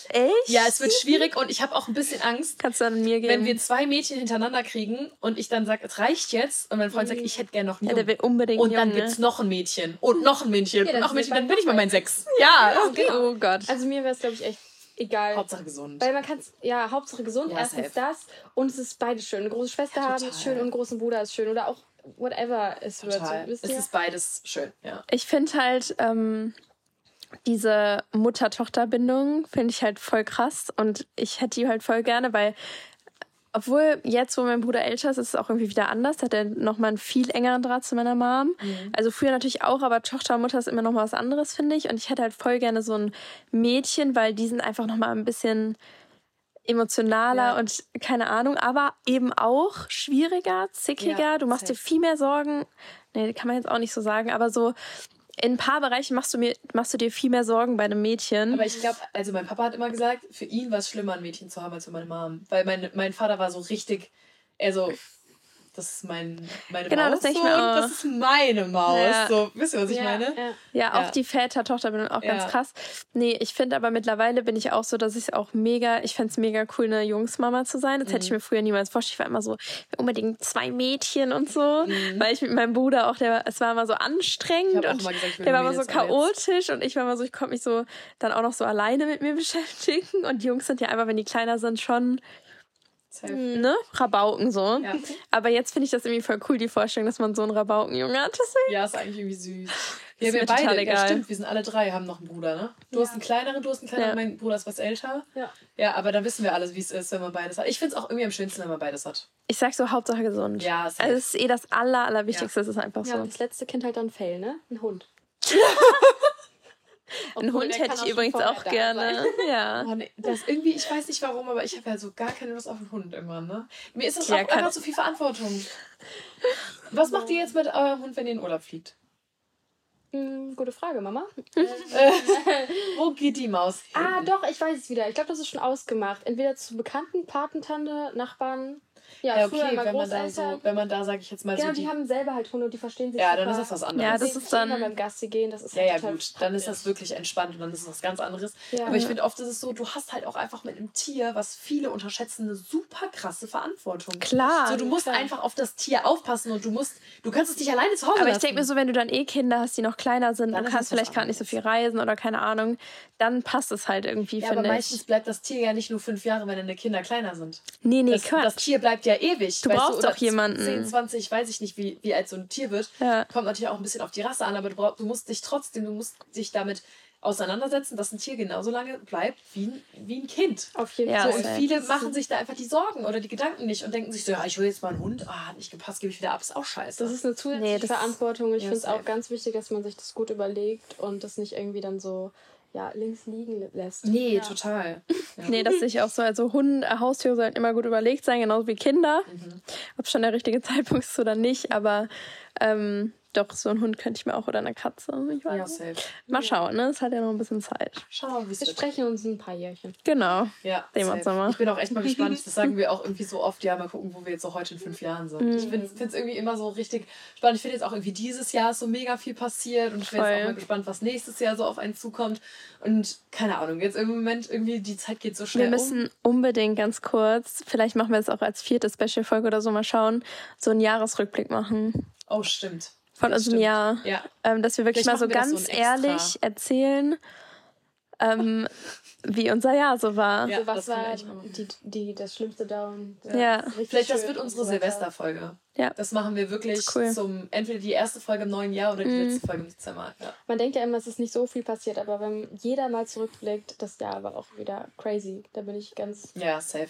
Echt? Ja, es wird schwierig und ich habe auch ein bisschen Angst, Kannst du dann mir geben? wenn wir zwei Mädchen hintereinander kriegen und ich dann sage, es reicht jetzt und mein Freund sagt, ich hätte gerne noch einen ja, der will unbedingt Und dann Junge. gibt's noch ein Mädchen und noch ein Mädchen Ja, und noch ein Mädchen, dann bin ich bei noch meinen sechs. Ja, Oh Gott. Also mir wäre es, glaube ich, echt egal. Hauptsache gesund. Weil man kann es, ja, Hauptsache gesund, Ja, erstens safe. das und es ist beides schön. Eine große Schwester Ja, haben ist schön und einen großen Bruder ist schön. Oder auch whatever es Total. wird. Wisst Es ist beides schön, ja. Ich finde halt ähm, diese Mutter-Tochter-Bindung finde ich halt voll krass und ich hätte die halt voll gerne, weil obwohl jetzt, wo mein Bruder älter ist, ist es auch irgendwie wieder anders. Hat er nochmal einen viel engeren Draht zu meiner Mom. Also früher natürlich auch, aber Tochter und Mutter ist immer noch mal was anderes, finde ich. Und ich hätte halt voll gerne so ein Mädchen, weil die sind einfach noch mal ein bisschen emotionaler Ja. und keine Ahnung, aber eben auch schwieriger, zickiger. Ja, du machst dir viel mehr Sorgen. Nee, kann man jetzt auch nicht so sagen, aber so in ein paar Bereichen machst du, mir, machst du dir viel mehr Sorgen bei einem Mädchen. Aber ich glaube, also mein Papa hat immer gesagt, für ihn war es schlimmer, ein Mädchen zu haben als für meine Mom. Weil mein, mein Vater war so richtig, er so, das ist mein, meine Genau, Maus das so, mir und auch. das ist meine Maus. Ja. So, wisst ihr, was ich ja, meine? Ja. Ja, auch die Väter-Tochter-Bindung auch ganz krass. Nee, ich finde aber mittlerweile bin ich auch so, dass ich es auch mega, ich fände es mega cool, eine Jungsmama zu sein. Das Mhm. hätte ich mir früher niemals vorgestellt. Ich war immer so, unbedingt zwei Mädchen und so. Mhm. Weil ich mit meinem Bruder auch, der, es war immer so anstrengend und gesagt, der war immer so chaotisch und ich war immer so, ich konnte mich so dann auch noch so alleine mit mir beschäftigen. Und die Jungs sind ja einfach, wenn die kleiner sind, schon. Ne, Rabauken so. Ja. Aber jetzt finde ich das irgendwie voll cool, die Vorstellung, dass man so einen Rabaukenjunge hat. Deswegen ja, ist eigentlich irgendwie süß. Ja, Ist wir mir beide, total ja stimmt, wir sind alle drei, haben noch einen Bruder, ne? Du hast einen kleineren, du hast einen kleineren, Ja. mein Bruder ist was älter. Ja. Ja, aber dann wissen wir alles, wie es ist, wenn man beides hat. Ich finde es auch irgendwie am schönsten, wenn man beides hat. Ich sag so, Hauptsache gesund. Ja, safe. Also es ist eh das Aller, Allerwichtigste, es ist einfach Ja, so. und das letzte Kind halt dann Fail, ne? Ein Hund. Einen Obwohl, Hund der kann hätte ich übrigens auch gerne. Ja. Oh, nee, das irgendwie, ich weiß nicht warum, aber ich habe ja so gar keine Lust auf einen Hund irgendwann, ne? Mir ist das Ja, auch einfach zu viel Verantwortung. Was macht ihr jetzt mit eurem Hund, wenn ihr in Urlaub fliegt? Hm, gute Frage, Mama. Wo geht die Maus hin? Ah, doch, ich weiß es wieder. Ich glaube, das ist schon ausgemacht. Entweder zu Bekannten, Patentante, Nachbarn. Ja, Ja, okay, wenn man da Großeltern. so, wenn man da, sag ich jetzt mal Genau, so die, die... haben selber halt Hunde und die verstehen sich Ja, dann ist super. das was anderes. Ja, das sehen ist dann- beim Gassi gehen, das ist Ja, halt ja, total gut, dann ist das wirklich entspannt und dann ist das was ganz anderes. Ja. Aber ich finde oft ist es so, du hast halt auch einfach mit einem Tier, was viele unterschätzen, eine super krasse Verantwortung. Klar. So, du musst klar. einfach auf das Tier aufpassen und du musst, du kannst es nicht alleine zu Hause Aber ich denke mir so, wenn du dann eh Kinder hast, die noch kleiner sind, Dann ist kannst das vielleicht gerade nicht so viel reisen oder keine Ahnung, dann passt es halt irgendwie, ja, aber finde meistens ich. bleibt das Tier ja nicht nur fünf Jahre, wenn deine Kinder kleiner sind. Nee, nee, Das, Quatsch. das Tier bleibt ja ewig. Du brauchst oder doch jemanden. 10, 20, weiß ich nicht, wie, wie alt so ein Tier wird. Ja. Kommt natürlich auch ein bisschen auf die Rasse an, aber du, brauch, du musst dich trotzdem, du musst dich damit auseinandersetzen, dass ein Tier genauso lange bleibt wie ein, wie ein Kind. Auf jeden Ja, So, Fall. und viele machen sich da einfach die Sorgen oder die Gedanken nicht und denken sich so, ja, ich will jetzt mal einen Hund, ah, hat nicht gepasst, gebe ich wieder ab, ist auch scheiße. Das ist eine zusätzliche Nee, Verantwortung. Ich Ja, finde es auch ganz wichtig, dass man sich das gut überlegt und das nicht irgendwie dann so ja, links liegen lässt. nee, ja. total. Ja. Nee, das sehe ich auch so. Also Hunde, äh, Haustiere sollten immer gut überlegt sein, genauso wie Kinder. Mhm. Ob schon der richtige Zeitpunkt ist oder nicht, aber ähm, doch, so ein Hund könnte ich mir auch oder eine Katze. Ich weiß Ja, safe. Mal schauen, ne? Es hat ja noch ein bisschen Zeit. Schauen wie es Wir sprechen uns in ein paar Jährchen. Genau. Ja, Sehen wir safe. uns nochmal. Ich bin auch echt mal gespannt. Das sagen wir auch irgendwie so oft. Ja, mal gucken, wo wir jetzt so heute in fünf Jahren sind. Mhm. Ich finde es irgendwie immer so richtig spannend. Ich finde jetzt auch irgendwie dieses Jahr ist so mega viel passiert und ich bin jetzt auch mal gespannt, was nächstes Jahr so auf einen zukommt. Und keine Ahnung, jetzt im Moment irgendwie die Zeit geht so schnell Wir müssen unbedingt ganz kurz, vielleicht machen wir es auch als vierte Special-Folge oder so mal schauen, so einen Jahresrückblick machen um. Oh, stimmt. Von Ja, unserem stimmt. Jahr. Ja, Ähm, dass wir wirklich Vielleicht mal so wir das ganz so ehrlich erzählen, ähm, wie unser Jahr so war. Ja. so, was das war die, die, das schlimmste Down? Ja. richtig Vielleicht das wird unsere. Silvesterfolge. Ja. Das machen wir wirklich cool. zum entweder die erste Folge im neuen Jahr oder die Mhm. letzte Folge im Dezember. Ja. Man denkt ja immer, es ist nicht so viel passiert, aber wenn jeder mal zurückblickt, das Jahr war auch wieder crazy. Da bin ich ganz ja, safe.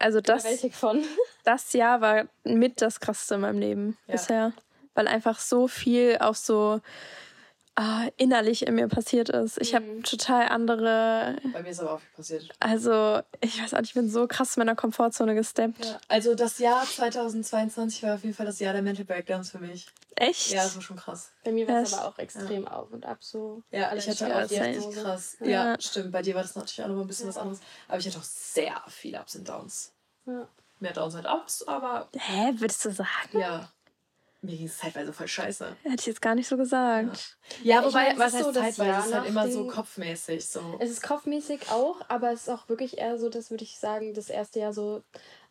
Also das, von. das Jahr war mit das krasseste in meinem Leben Ja. bisher. Weil einfach so viel auch so ah, innerlich in mir passiert ist. Ich habe Mhm. total andere, Bei mir ist aber auch viel passiert. also ich weiß auch nicht, ich bin so krass in meiner Komfortzone gesteppt. Ja. Also das Jahr 2022 war auf jeden Fall das Jahr der Mental Breakdowns für mich. Echt? Ja, das war schon krass. Bei mir war es Ja, aber auch extrem auf und ab so. Ja, Alle ich hatte auch richtig krass. Ja. Ja. stimmt. Bei dir war das natürlich auch noch ein bisschen was anderes. Aber ich hatte auch sehr viele Ups und Downs. Ja. Mehr Downs als Ups, aber Hä, würdest du sagen? ja. Mir ging es zeitweise voll scheiße. Hätte ich jetzt gar nicht so gesagt. Ja, Ich wobei, meine, es was ist heißt so zeitweise? Es ist halt immer so kopfmäßig. So. Es ist kopfmäßig auch, aber es ist auch wirklich eher so, das würde ich sagen, das erste Jahr so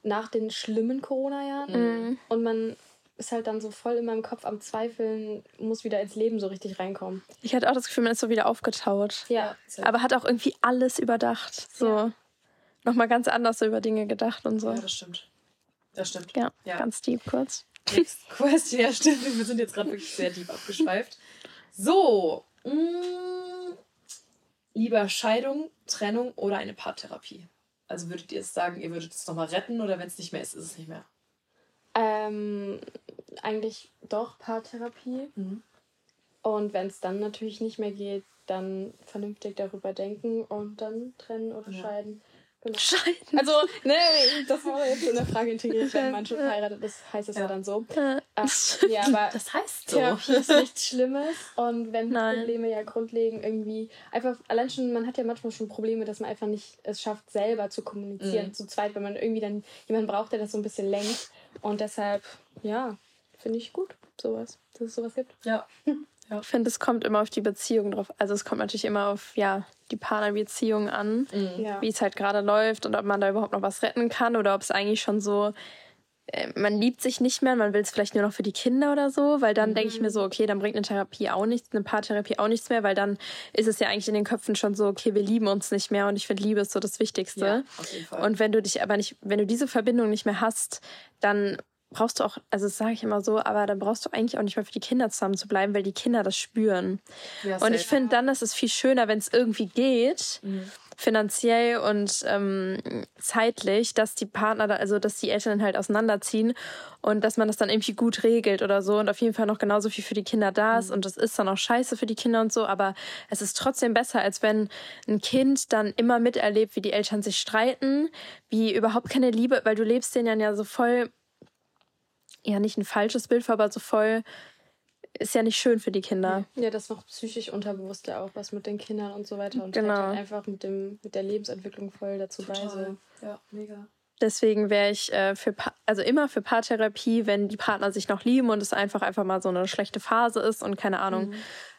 nach den schlimmen Corona-Jahren. Mhm. Und man ist halt dann so voll in meinem Kopf am Zweifeln, muss wieder ins Leben so richtig reinkommen. Ich hatte auch das Gefühl, man ist so wieder aufgetaut. Ja. Aber hat auch irgendwie alles überdacht. So Ja. nochmal ganz anders so über Dinge gedacht und so. ja, das stimmt. Das stimmt. Ja, Ja. ganz deep kurz. Next question. Ja, stimmt. Wir sind jetzt gerade wirklich sehr deep abgeschweift. So. Mm, lieber Scheidung, Trennung oder eine Paartherapie? Also würdet ihr jetzt sagen, ihr würdet es nochmal retten oder wenn es nicht mehr ist, ist es nicht mehr? Ähm, eigentlich doch Paartherapie. Mhm. Und wenn es dann natürlich nicht mehr geht, dann vernünftig darüber denken und dann trennen oder Ja. scheiden. Genau. Scheiden. Also, ne, das war jetzt in der Frage integriert, wenn man schon verheiratet ist, heißt es ja. Ja. dann so. Äh, Ach, ja, aber Das heißt Therapie ist nichts Schlimmes und wenn Nein. Probleme ja grundlegend irgendwie einfach allein schon man hat ja manchmal schon Probleme, dass man einfach nicht es schafft selber zu kommunizieren Mhm. zu zweit, wenn man irgendwie dann jemanden braucht, der das so ein bisschen lenkt und deshalb ja finde ich gut sowas, dass es sowas gibt. Ja. Ich finde, es kommt immer auf die Beziehung drauf. Also es kommt natürlich immer auf ja die Partnerbeziehung an, Mhm. Ja. wie es halt gerade läuft und ob man da überhaupt noch was retten kann oder ob es eigentlich schon so äh, man liebt sich nicht mehr, man will es vielleicht nur noch für die Kinder oder so, weil dann denke ich mir so, okay, dann bringt eine Therapie auch nichts, eine Paartherapie auch nichts mehr, weil dann ist es ja eigentlich in den Köpfen schon so, okay, wir lieben uns nicht mehr und ich finde, Liebe ist so das Wichtigste. Ja, auf jeden Fall. Und wenn du dich aber nicht, wenn du diese Verbindung nicht mehr hast, dann brauchst du auch, also das sage ich immer so, aber dann brauchst du eigentlich auch nicht mehr für die Kinder zusammen zu bleiben, weil die Kinder das spüren. ja, Und ich finde, dann ist es viel schöner, wenn es irgendwie geht, Mhm. finanziell und ähm, zeitlich, dass die Partner, da, also dass die Eltern halt auseinanderziehen und dass man das dann irgendwie gut regelt oder so und auf jeden Fall noch genauso viel für die Kinder da ist. Und das ist dann auch scheiße für die Kinder und so, aber es ist trotzdem besser, als wenn ein Kind dann immer miterlebt, wie die Eltern sich streiten, wie überhaupt keine Liebe, weil du lebst denen ja so voll, ja nicht ein falsches Bild aber so voll, ist ja nicht schön für die Kinder. Ja, das macht psychisch unterbewusst ja auch was mit den Kindern und so weiter und Genau. trägt halt einfach mit dem mit der Lebensentwicklung voll dazu bei. So. Total. Ja, mega. Deswegen wäre ich äh, für Pa- also immer für Paartherapie, wenn die Partner sich noch lieben und es einfach einfach mal so eine schlechte Phase ist und keine Ahnung,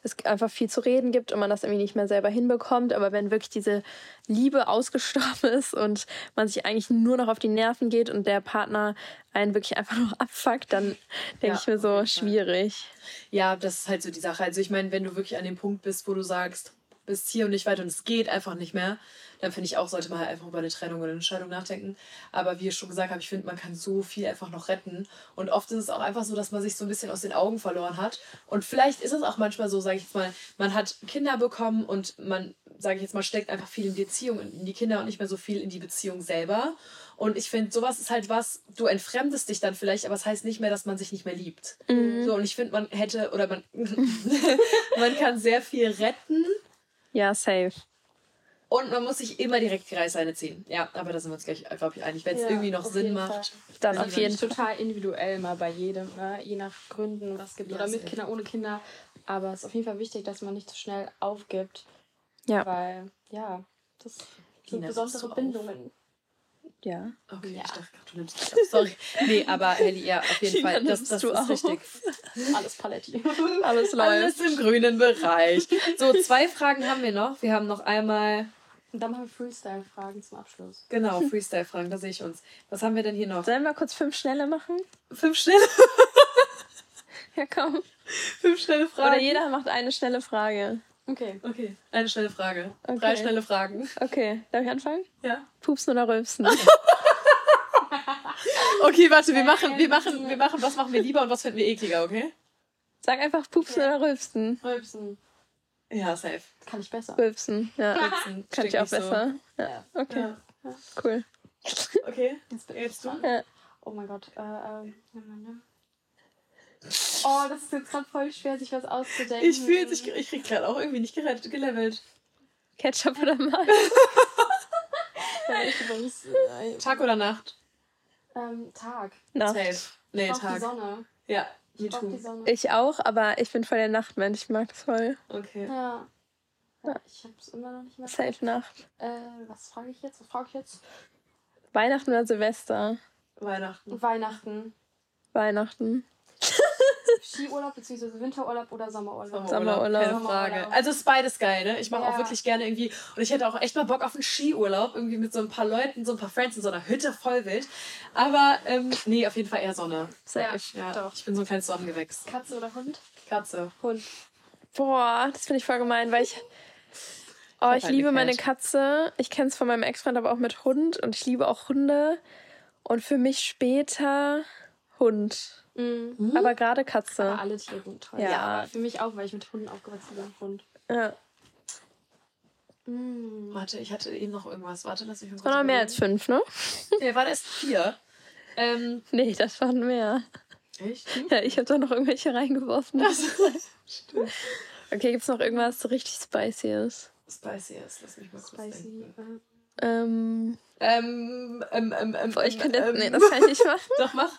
es einfach viel zu reden gibt und man das irgendwie nicht mehr selber hinbekommt. Aber wenn wirklich diese Liebe ausgestorben ist und man sich eigentlich nur noch auf die Nerven geht und der Partner einen wirklich einfach nur abfuckt, dann denke Ja, ich mir so schwierig. Ja, das ist halt so die Sache. Also ich meine, wenn du wirklich an dem Punkt bist, wo du sagst, bis hier und nicht weiter und es geht einfach nicht mehr, dann finde ich auch, sollte man halt einfach über eine Trennung oder eine Scheidung nachdenken. Aber wie ich schon gesagt habe, ich finde, man kann so viel einfach noch retten. Und oft ist es auch einfach so, dass man sich so ein bisschen aus den Augen verloren hat. Und vielleicht ist es auch manchmal so, sage ich jetzt mal, man hat Kinder bekommen und man, sage ich jetzt mal, steckt einfach viel in die Beziehung, in die Kinder und nicht mehr so viel in die Beziehung selber. Und ich finde, sowas ist halt was, du entfremdest dich dann vielleicht, aber es das heißt nicht mehr, dass man sich nicht mehr liebt. Mhm. So, und ich finde, man hätte, oder man, man kann sehr viel retten. Ja, safe. Und man muss sich immer direkt die Reißleine ziehen. Ja, aber da sind wir uns gleich, glaube ich, einig. Wenn es Ja, irgendwie noch Sinn macht. Fall. Dann Also auf jeden ist Fall. total individuell mal bei jedem, ne? je nach Gründen, was es gibt. Ja, Oder mit safe. Kindern, ohne Kinder. Aber es ist auf jeden Fall wichtig, dass man nicht zu schnell aufgibt. Ja. Weil, ja, das sind besondere du auf? Ja. Okay, Ja. ich dachte gerade, du nimmst ab. Sorry. Nee, aber Helly, ja, auf jeden Tina, Fall. Das, das du ist auf? richtig. Alles Paletti. Alles läuft. Alles im grünen Bereich. So, zwei Fragen haben wir noch. Wir haben noch einmal, Und dann machen wir Freestyle-Fragen zum Abschluss. genau, Freestyle-Fragen, da sehe ich uns. Was haben wir denn hier noch? Sollen wir kurz fünf schnelle machen? Fünf schnelle, Ja, komm. fünf schnelle Fragen. Oder jeder macht eine schnelle Frage. Okay. Okay, eine schnelle Frage. Okay. Drei schnelle Fragen. Okay, darf ich anfangen? Ja. Pupsen oder rülpsen? Okay, warte, wir machen, wir machen, wir machen, was machen wir lieber und was finden wir ekliger, okay? Sag einfach pupsen oder rülpsen. Rülpsen. Ja, safe. Kann ich besser. Rülpsen, ja. Rülpsen Kann ich auch nicht so. besser. Ja. Okay, Ja. cool. Okay, Jetzt jetzt du. Ja. Oh mein Gott. Äh, nimm. Oh, das ist jetzt gerade voll schwer, sich was auszudenken. Ich fühle ich, ich krieg gerade auch irgendwie nicht gerettet, gelevelt. Ketchup oder. Äh, Tag oder Nacht? ähm, Tag. Nacht. Safe. Nee, Ich brauch die Tag. Sonne. Ja, die too. Sonne. Ich auch, aber ich bin voll der Nachtmensch. Ich mag das voll. Okay. Ja. ja. Ich hab's immer noch nicht mehr. Safe Nacht. Äh, was frage ich jetzt? Was frage ich jetzt? Weihnachten oder Silvester? Weihnachten. Weihnachten. Weihnachten. Skiurlaub bzw. Winterurlaub oder Sommerurlaub? Sommerurlaub. Keine Frage. Also es ist beides geil, ne? Ich mache auch Ja. wirklich gerne irgendwie. Und ich hätte auch echt mal Bock auf einen Skiurlaub, irgendwie mit so ein paar Leuten, so ein paar Friends in so einer Hütte voll wild. Aber ähm, nee, auf jeden Fall eher Sonne. Safe. Ja, Doch. ich bin so ein kleines Sonnengewächs. Katze oder Hund? Katze. Hund. Boah, das finde ich voll gemein, weil ich. Oh, ich halt liebe eine meine. Katze. Ich kenne es von meinem Ex-Freund, aber auch mit Hund. Und ich liebe auch Hunde. Und für mich später Hund. Mhm. Aber gerade Aber Katze. alle Tiere sind toll. Ja. aber für mich auch, weil ich mit Hunden aufgewachsen bin. Hund. Ja. Mhm. Warte, ich hatte eben noch irgendwas. Warte, lass mich mal Das waren noch mehr als fünf, ne? Nee, war das vier. Ähm, Nee, das waren mehr. echt? Ja, ich habe da noch irgendwelche reingeworfen. Okay, gibt's noch irgendwas so richtig Spicyes? Spicy ist, lass mich mal kurz Spicy. denken. Äh, Ähm, Ähm, ähm, ähm, ähm, boah, ich kann ähm, jetzt. Nee, ähm, das kann ich nicht machen. Doch, mach.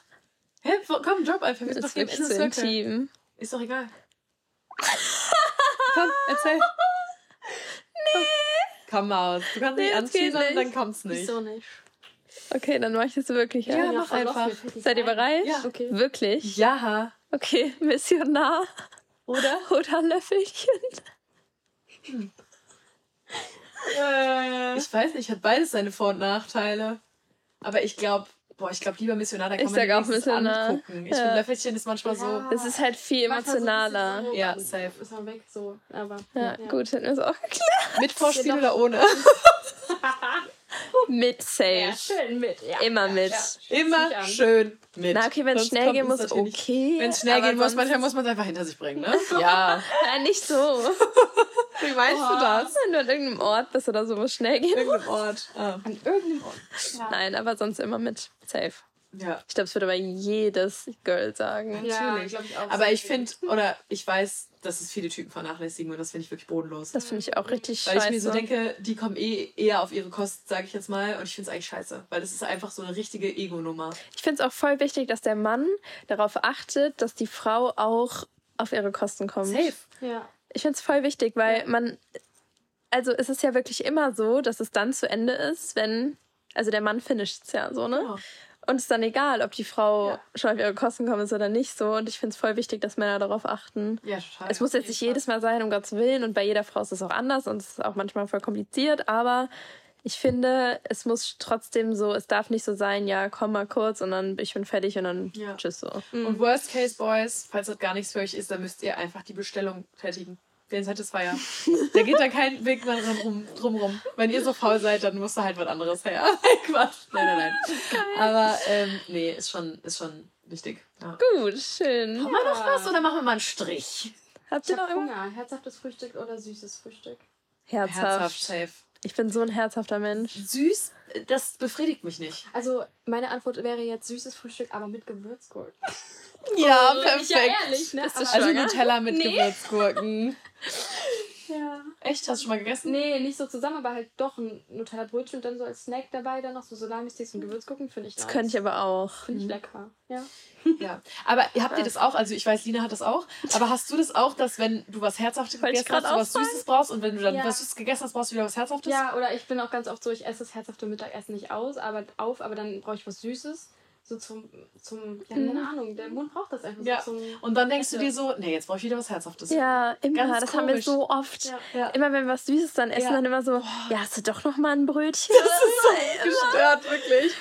Hä? Wo- Komm, drop einfach. Wir sind Das doch ist im Inner zu Circle. intim. Ist doch egal. Komm, erzähl. Nee. Komm aus. Du kannst Nee, nicht das anziehen, nicht. dann kommt's nicht. Wieso nicht? Okay, dann mache ich das wirklich. Ja, Ja. mach einfach. Seid ihr bereit? Ja. Okay. Wirklich? Ja. Okay, Missionar Oder? oder Löffelchen? Ich weiß nicht, hat beides seine Vor- und Nachteile. Aber ich glaube, boah, ich glaube lieber Missionar, da kann Ich man sag auch Missionar. angucken. Ich Ja. finde, Löffelchen ist manchmal so. Ja. Das ist halt viel emotionaler. so, Ja, dann safe. Ist man weg, so. Aber. Ja, gut, hätten wir es auch geklärt. Mit Vorspiel Ja, oder ohne? Mit Safe. Ja, schön mit. Ja. Immer mit. Immer mich an. schön mit. Na, okay, wenn es schnell gehen muss, okay. Wenn es schnell aber gehen muss, manchmal muss man es einfach hinter sich bringen, ne? Ja. Nein, nicht so. Wie meinst du das? Wenn du an irgendeinem Ort bist oder so, wo es schnell geht. Irgendein Ort. Ah. An irgendeinem Ort. Ja. Nein, aber sonst immer mit Safe. Ja. Ich glaube, es würde aber jedes Girl sagen. Ja, Natürlich. glaub ich auch. Aber ich finde, oder ich weiß, dass es viele Typen vernachlässigen und das finde ich wirklich bodenlos. Das finde ich auch richtig Weil scheiße. ich mir so denke, die kommen eh eher auf ihre Kosten, sage ich jetzt mal. Und ich finde es eigentlich scheiße. Weil das ist einfach so eine richtige Ego-Nummer. Ich finde es auch voll wichtig, dass der Mann darauf achtet, dass die Frau auch auf ihre Kosten kommt. Safe. Ja. Ich finde es voll wichtig, weil man. Also es ist ja wirklich immer so, dass es dann zu Ende ist, wenn. Also der Mann finisht es ja so, ne? Ja. Und es ist dann egal, ob die Frau Ja. schon auf ihre Kosten kommt ist oder nicht so. Und ich finde es voll wichtig, dass Männer darauf achten. Ja, total. Es muss jetzt nicht jedes Mal sein, um Gottes Willen. Und bei jeder Frau ist es auch anders und es ist auch manchmal voll kompliziert. Aber ich finde, es muss trotzdem so, es darf nicht so sein, ja, komm mal kurz und dann ich bin fertig und dann Ja. tschüss so. Und Worst Case Boys, falls das gar nichts für euch ist, dann müsst ihr einfach die Bestellung tätigen. Den Satisfier. Da geht da kein Weg mehr drum rum. Wenn ihr so faul seid, dann muss da halt was anderes her. Quatsch. Nein, nein, nein. Aber ähm, nee, ist schon, ist schon wichtig. Ja. Gut, schön. Haben wir noch was oder machen wir mal einen Strich? Habt Ich ihr noch hab irgendwas? Hunger. Herzhaftes Frühstück oder süßes Frühstück? Herzhaft. Herzhaft, safe. Ich bin so ein herzhafter Mensch. Süß, das befriedigt mich nicht. Also, meine Antwort wäre jetzt süßes Frühstück, aber mit Gewürzgurken. Ja, Bin ich ja ehrlich, ne? Also? Nutella mit Nee. Gewürzgurken. Ja. Echt? Hast du schon mal gegessen? Nee, nicht so zusammen, aber halt doch ein Nutella-Brötchen und dann so als Snack dabei, dann noch so Salami-Sticks und Gewürzgurken, finde ich Das nice. könnte ich aber auch. Finde ich lecker. Ja. Ja. Aber habt ihr das auch? Also ich weiß, Lina hat das auch. Aber hast du das auch, dass wenn du was Herzhaftes Wollte gegessen hast, du was Süßes brauchst und wenn du dann Ja. was Süßes gegessen hast, brauchst du wieder was Herzhaftes? Ja, oder ich bin auch ganz oft so, ich esse das herzhafte Mittagessen nicht aus, aber auf, aber dann brauche ich was Süßes. So zum, zum, ja, keine Ahnung, der Mund braucht das einfach Ja. so zum. Und dann denkst du dir so, nee, jetzt brauche ich wieder was Herzhaftes. Ja, immer. Ganz das haben wir komisch. so oft. Ja. Ja. Immer wenn wir was Süßes dann essen, Ja. dann immer so, ja, hast du doch noch mal ein Brötchen? Gestört, wirklich.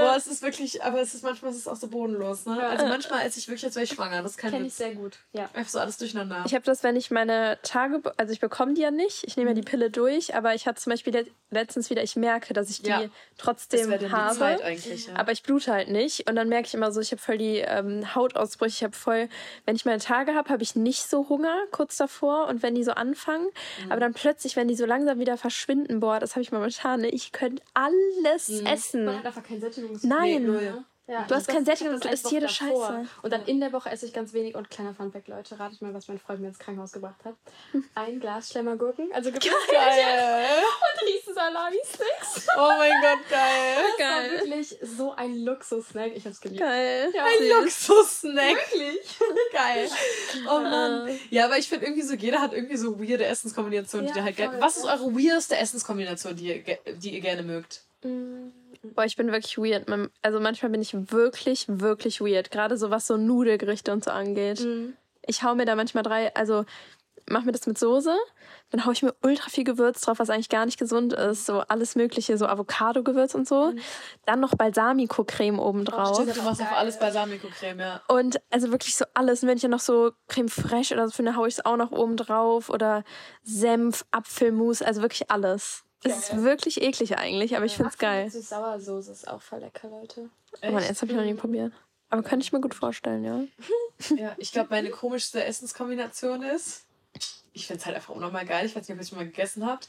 Boah, es ist wirklich, aber es ist manchmal ist es auch so bodenlos, ne? Also manchmal esse ich wirklich, als wäre ich schwanger. Das ist Kenne ich sehr gut. Ja. Einfach so alles durcheinander. Ich habe das, wenn ich meine Tage, also ich bekomme die ja nicht, ich nehme ja die Pille durch, aber ich hatte zum Beispiel le- letztens wieder, ich merke, dass ich die Ja. das trotzdem wäre dann die habe. Zeit eigentlich. Ja. Aber ich blute halt nicht. Und dann merke ich immer so, ich habe voll die ähm, Hautausbrüche. Ich habe voll, wenn ich meine Tage habe, habe ich nicht so Hunger kurz davor. Und wenn die so anfangen, Mhm. aber dann plötzlich, wenn die so langsam wieder verschwinden, boah, das habe ich momentan. Ne? Ich könnte alles Mhm. essen. Man hat einfach kein Sättigungs Nein. null. Ja, Du hast das- kein Sättigung, eine isst jede davor. Scheiße. Und dann in der Woche esse ich ganz wenig und kleiner Funfact, Leute, ratet mal, was mein Freund mir ins Krankenhaus gebracht hat. Ein Glas Schlemmergurken, also Geil. und riesen Salami-Sticks. Oh mein Gott, geil. Das war Geil. wirklich so ein Luxus-Snack. Ich hab's geliebt. Geil. Ja, Ein Luxus-Snack. Wirklich? Geil. Oh Mann. Ja, aber ich finde irgendwie so, jeder hat irgendwie so weirde Essenskombinationen, die Ja, der halt voll. gerne. Was ist eure weirdeste Essenskombination, die ihr, ge- die ihr gerne mögt? Mm, Boah, ich bin wirklich weird. Also manchmal bin ich wirklich, wirklich weird. Gerade so was so Nudelgerichte und so angeht. mm. Ich hau mir da manchmal drei, also mach mir das mit Soße, dann hau ich mir ultra viel Gewürz drauf, was eigentlich gar nicht gesund ist. So alles mögliche, so Avocado-Gewürz und so. Dann noch Balsamico-Creme oben drauf. Stimmt, du machst auf alles Balsamico-Creme, ja. Und also wirklich so alles. Und wenn ich dann noch so Creme fraiche oder so finde, hau ich es auch noch oben drauf. Oder Senf, Apfelmus, also wirklich alles. Es ist wirklich eklig eigentlich, aber ich find's geil. Süß-Sauersoße ist auch voll lecker, Leute. Oh Mann, jetzt habe ich noch nie probiert. Aber könnte ich mir gut vorstellen, ja. Ja, ich glaube, meine komischste Essenskombination ist, ich finde es halt einfach unnormal geil, ich weiß nicht, ob ihr es schon mal gegessen habt,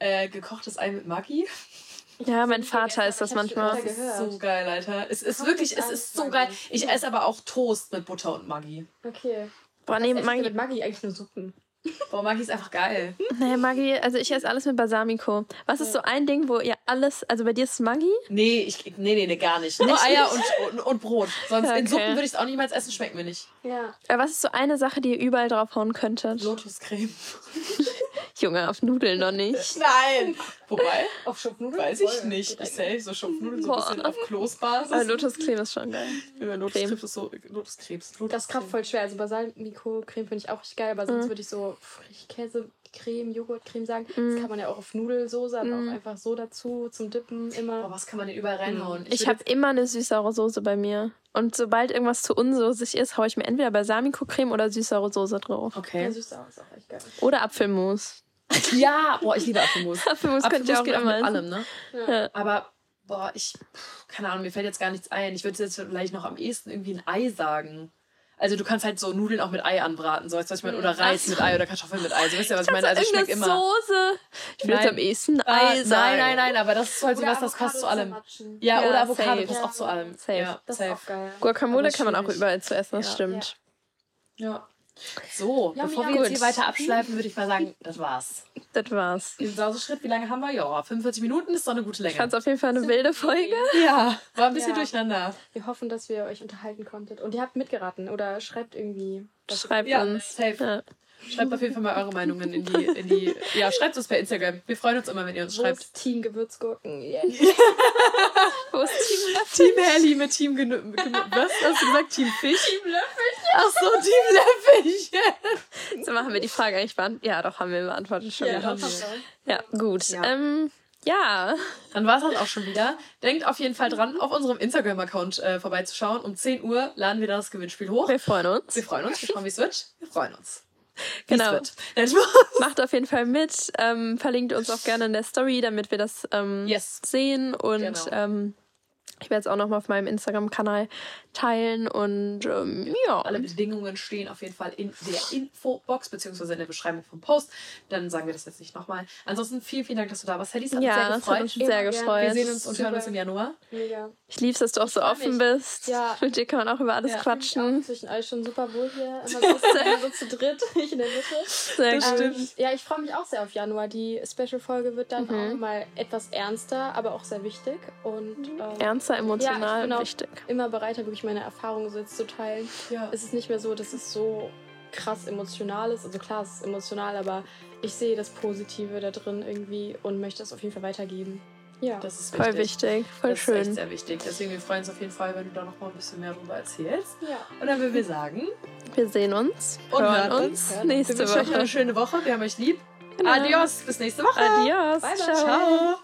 äh, gekochtes Ei mit Maggi. Ja, mein Vater ist das manchmal. Das ist so geil, Alter. Es ist wirklich, es ist so geil. Ich esse aber auch Toast mit Butter und Maggi. Okay. Boah, nee, Maggi, mit Maggi eigentlich nur Suppen. Boah, Maggi ist einfach geil. nee, Maggi, also ich esse alles mit Balsamico. Was ist so ein Ding, wo ihr alles, also bei dir ist es Maggi? Nee, ich, nee, nee, nee, gar nicht. Nur Eier und, und, und Brot. Sonst in Okay. Suppen würde ich es auch niemals essen, schmeckt mir nicht. Ja. Aber was ist so eine Sache, die ihr überall draufhauen könntet? Lotuscreme. Junge, auf Nudeln noch nicht. Nein! Wobei, Auf Schupfnudeln? weiß ich nicht. Ich safe so Schupfnudeln so ein bisschen auf Kloßbasis. Aber Lotuscreme ist schon geil. Ja, Lotuskrebs ist so. Lotuskrebs. Das klappt voll schwer. Also Balsamico-Creme finde ich auch richtig geil, aber sonst würde ich so Frischkäse-Creme, Joghurtcreme sagen. Das kann man ja auch auf Nudelsoße, aber auch einfach so dazu zum Dippen Boah, immer. was kann man denn überall reinhauen? Ich würde habe immer eine süß-saure Soße bei mir. Und sobald irgendwas zu unsoßig ist, haue ich mir entweder Balsamico-Creme oder süß-saure Soße drauf. Ja, Okay. süß sauer ist auch echt geil. Oder Apfelmus. Ja, boah, ich liebe Apfelmus. Apfelmus könnt ihr Apfelmus auch geht auch mit allem, ne? Ja. Aber, boah, ich. Keine Ahnung, mir fällt jetzt gar nichts ein. Ich würde jetzt vielleicht noch am ehesten irgendwie ein Ei sagen. Also du kannst halt so Nudeln auch mit Ei anbraten, so weißt du, was ich meine? Oder Reis mit Ei oder Kartoffeln mit Ei. So wisst ihr, was ich meine? Also es schmeckt immer. Soße. Ich will jetzt am ehesten Ah, Ei sagen. nein, nein, nein, aber das ist halt so was, das passt zu allem. Ja, Ja, oder Avocado safe. passt Ja. auch zu allem. Safe. Ja, Das safe. ist auch geil. Guacamole kann man auch überall zu essen, das Ja. stimmt. Ja. So, Ja, bevor wir jetzt hier weiter abschleifen, würde ich mal sagen, das war's. Das war's. Den Sauseschritt, wie lange haben wir? Ja, 45 Minuten ist doch eine gute Ich Länge. fand's auf jeden Fall eine wilde Folge. Ja, war ein bisschen Ja. durcheinander. Wir hoffen, dass wir euch unterhalten konntet. Und ihr habt mitgeraten oder schreibt irgendwie. Schreibt Ja, uns. safe. Schreibt auf jeden Fall mal eure Meinungen in die, in die. Ja, schreibt uns per Instagram. Wir freuen uns immer, wenn ihr uns Wo schreibt. ist Team Gewürzgurken? Yeah. Wo ist Team Team Helly mit Team Genü Was hast du gesagt? Team Fisch? Team Löffelchen. Ach so, Team Löffelchen. So machen wir die Frage eigentlich beantwortet. Ja, doch, haben wir beantwortet schon. Ja, wieder. haben Ja, gut. Ja. Ähm, ja. Dann war es das auch schon wieder. Denkt auf jeden Fall dran, auf unserem Instagram-Account äh, vorbeizuschauen. Um 10 Uhr laden wir das Gewinnspiel hoch. Wir freuen uns. Wir freuen uns. Wir schauen, wie es wird. Wir freuen uns. wie es Genau. wird. Macht auf jeden Fall mit. Ähm, verlinkt uns auch gerne in der Story, damit wir das ähm, Yes. sehen. Und Genau. ähm, ich werde es auch nochmal auf meinem Instagram-Kanal teilen. Und ähm, ja, Alle Bedingungen stehen auf jeden Fall in der Infobox beziehungsweise in der Beschreibung vom Post. Dann sagen wir das jetzt nicht nochmal. Ansonsten vielen, vielen Dank, dass du da warst. Hätte ich sehr ja, das hat gefreut. uns Immer sehr gefreut. Wir sehen uns und Super. hören uns im Januar. Mega. Ich lieb's, dass du auch so offen mich. bist. Ja. Mit dir kann man auch über alles Ja. Ich quatschen. auch zwischen euch schon super wohl hier. Immer so, immer so zu dritt, ich in der Mitte. Sehr Das gut. stimmt. Ja, ich freue mich auch sehr auf Januar. Die Special-Folge wird dann Mhm. auch mal etwas ernster, aber auch sehr wichtig. Und ähm, Ernster, emotional, bin auch- wichtig. immer bereiter, wirklich meine Erfahrungen so jetzt zu teilen. Ja. Es ist nicht mehr so, dass es so krass emotional ist. Also klar, es ist emotional, aber ich sehe das Positive da drin irgendwie und möchte es auf jeden Fall weitergeben. Ja. Das ist Voll wichtig. wichtig, voll das ist echt schön. sehr wichtig. Deswegen wir freuen uns auf jeden Fall, wenn du da noch mal ein bisschen mehr darüber erzählst. ja. Und dann würden wir sagen, Wir sehen uns, Und hören hören uns uns. nächste wir wünschen euch Woche. eine schöne Woche. Wir haben euch lieb. Genau. Adios. Bis nächste Woche. Adios. Bye, bye. Ciao. Ciao.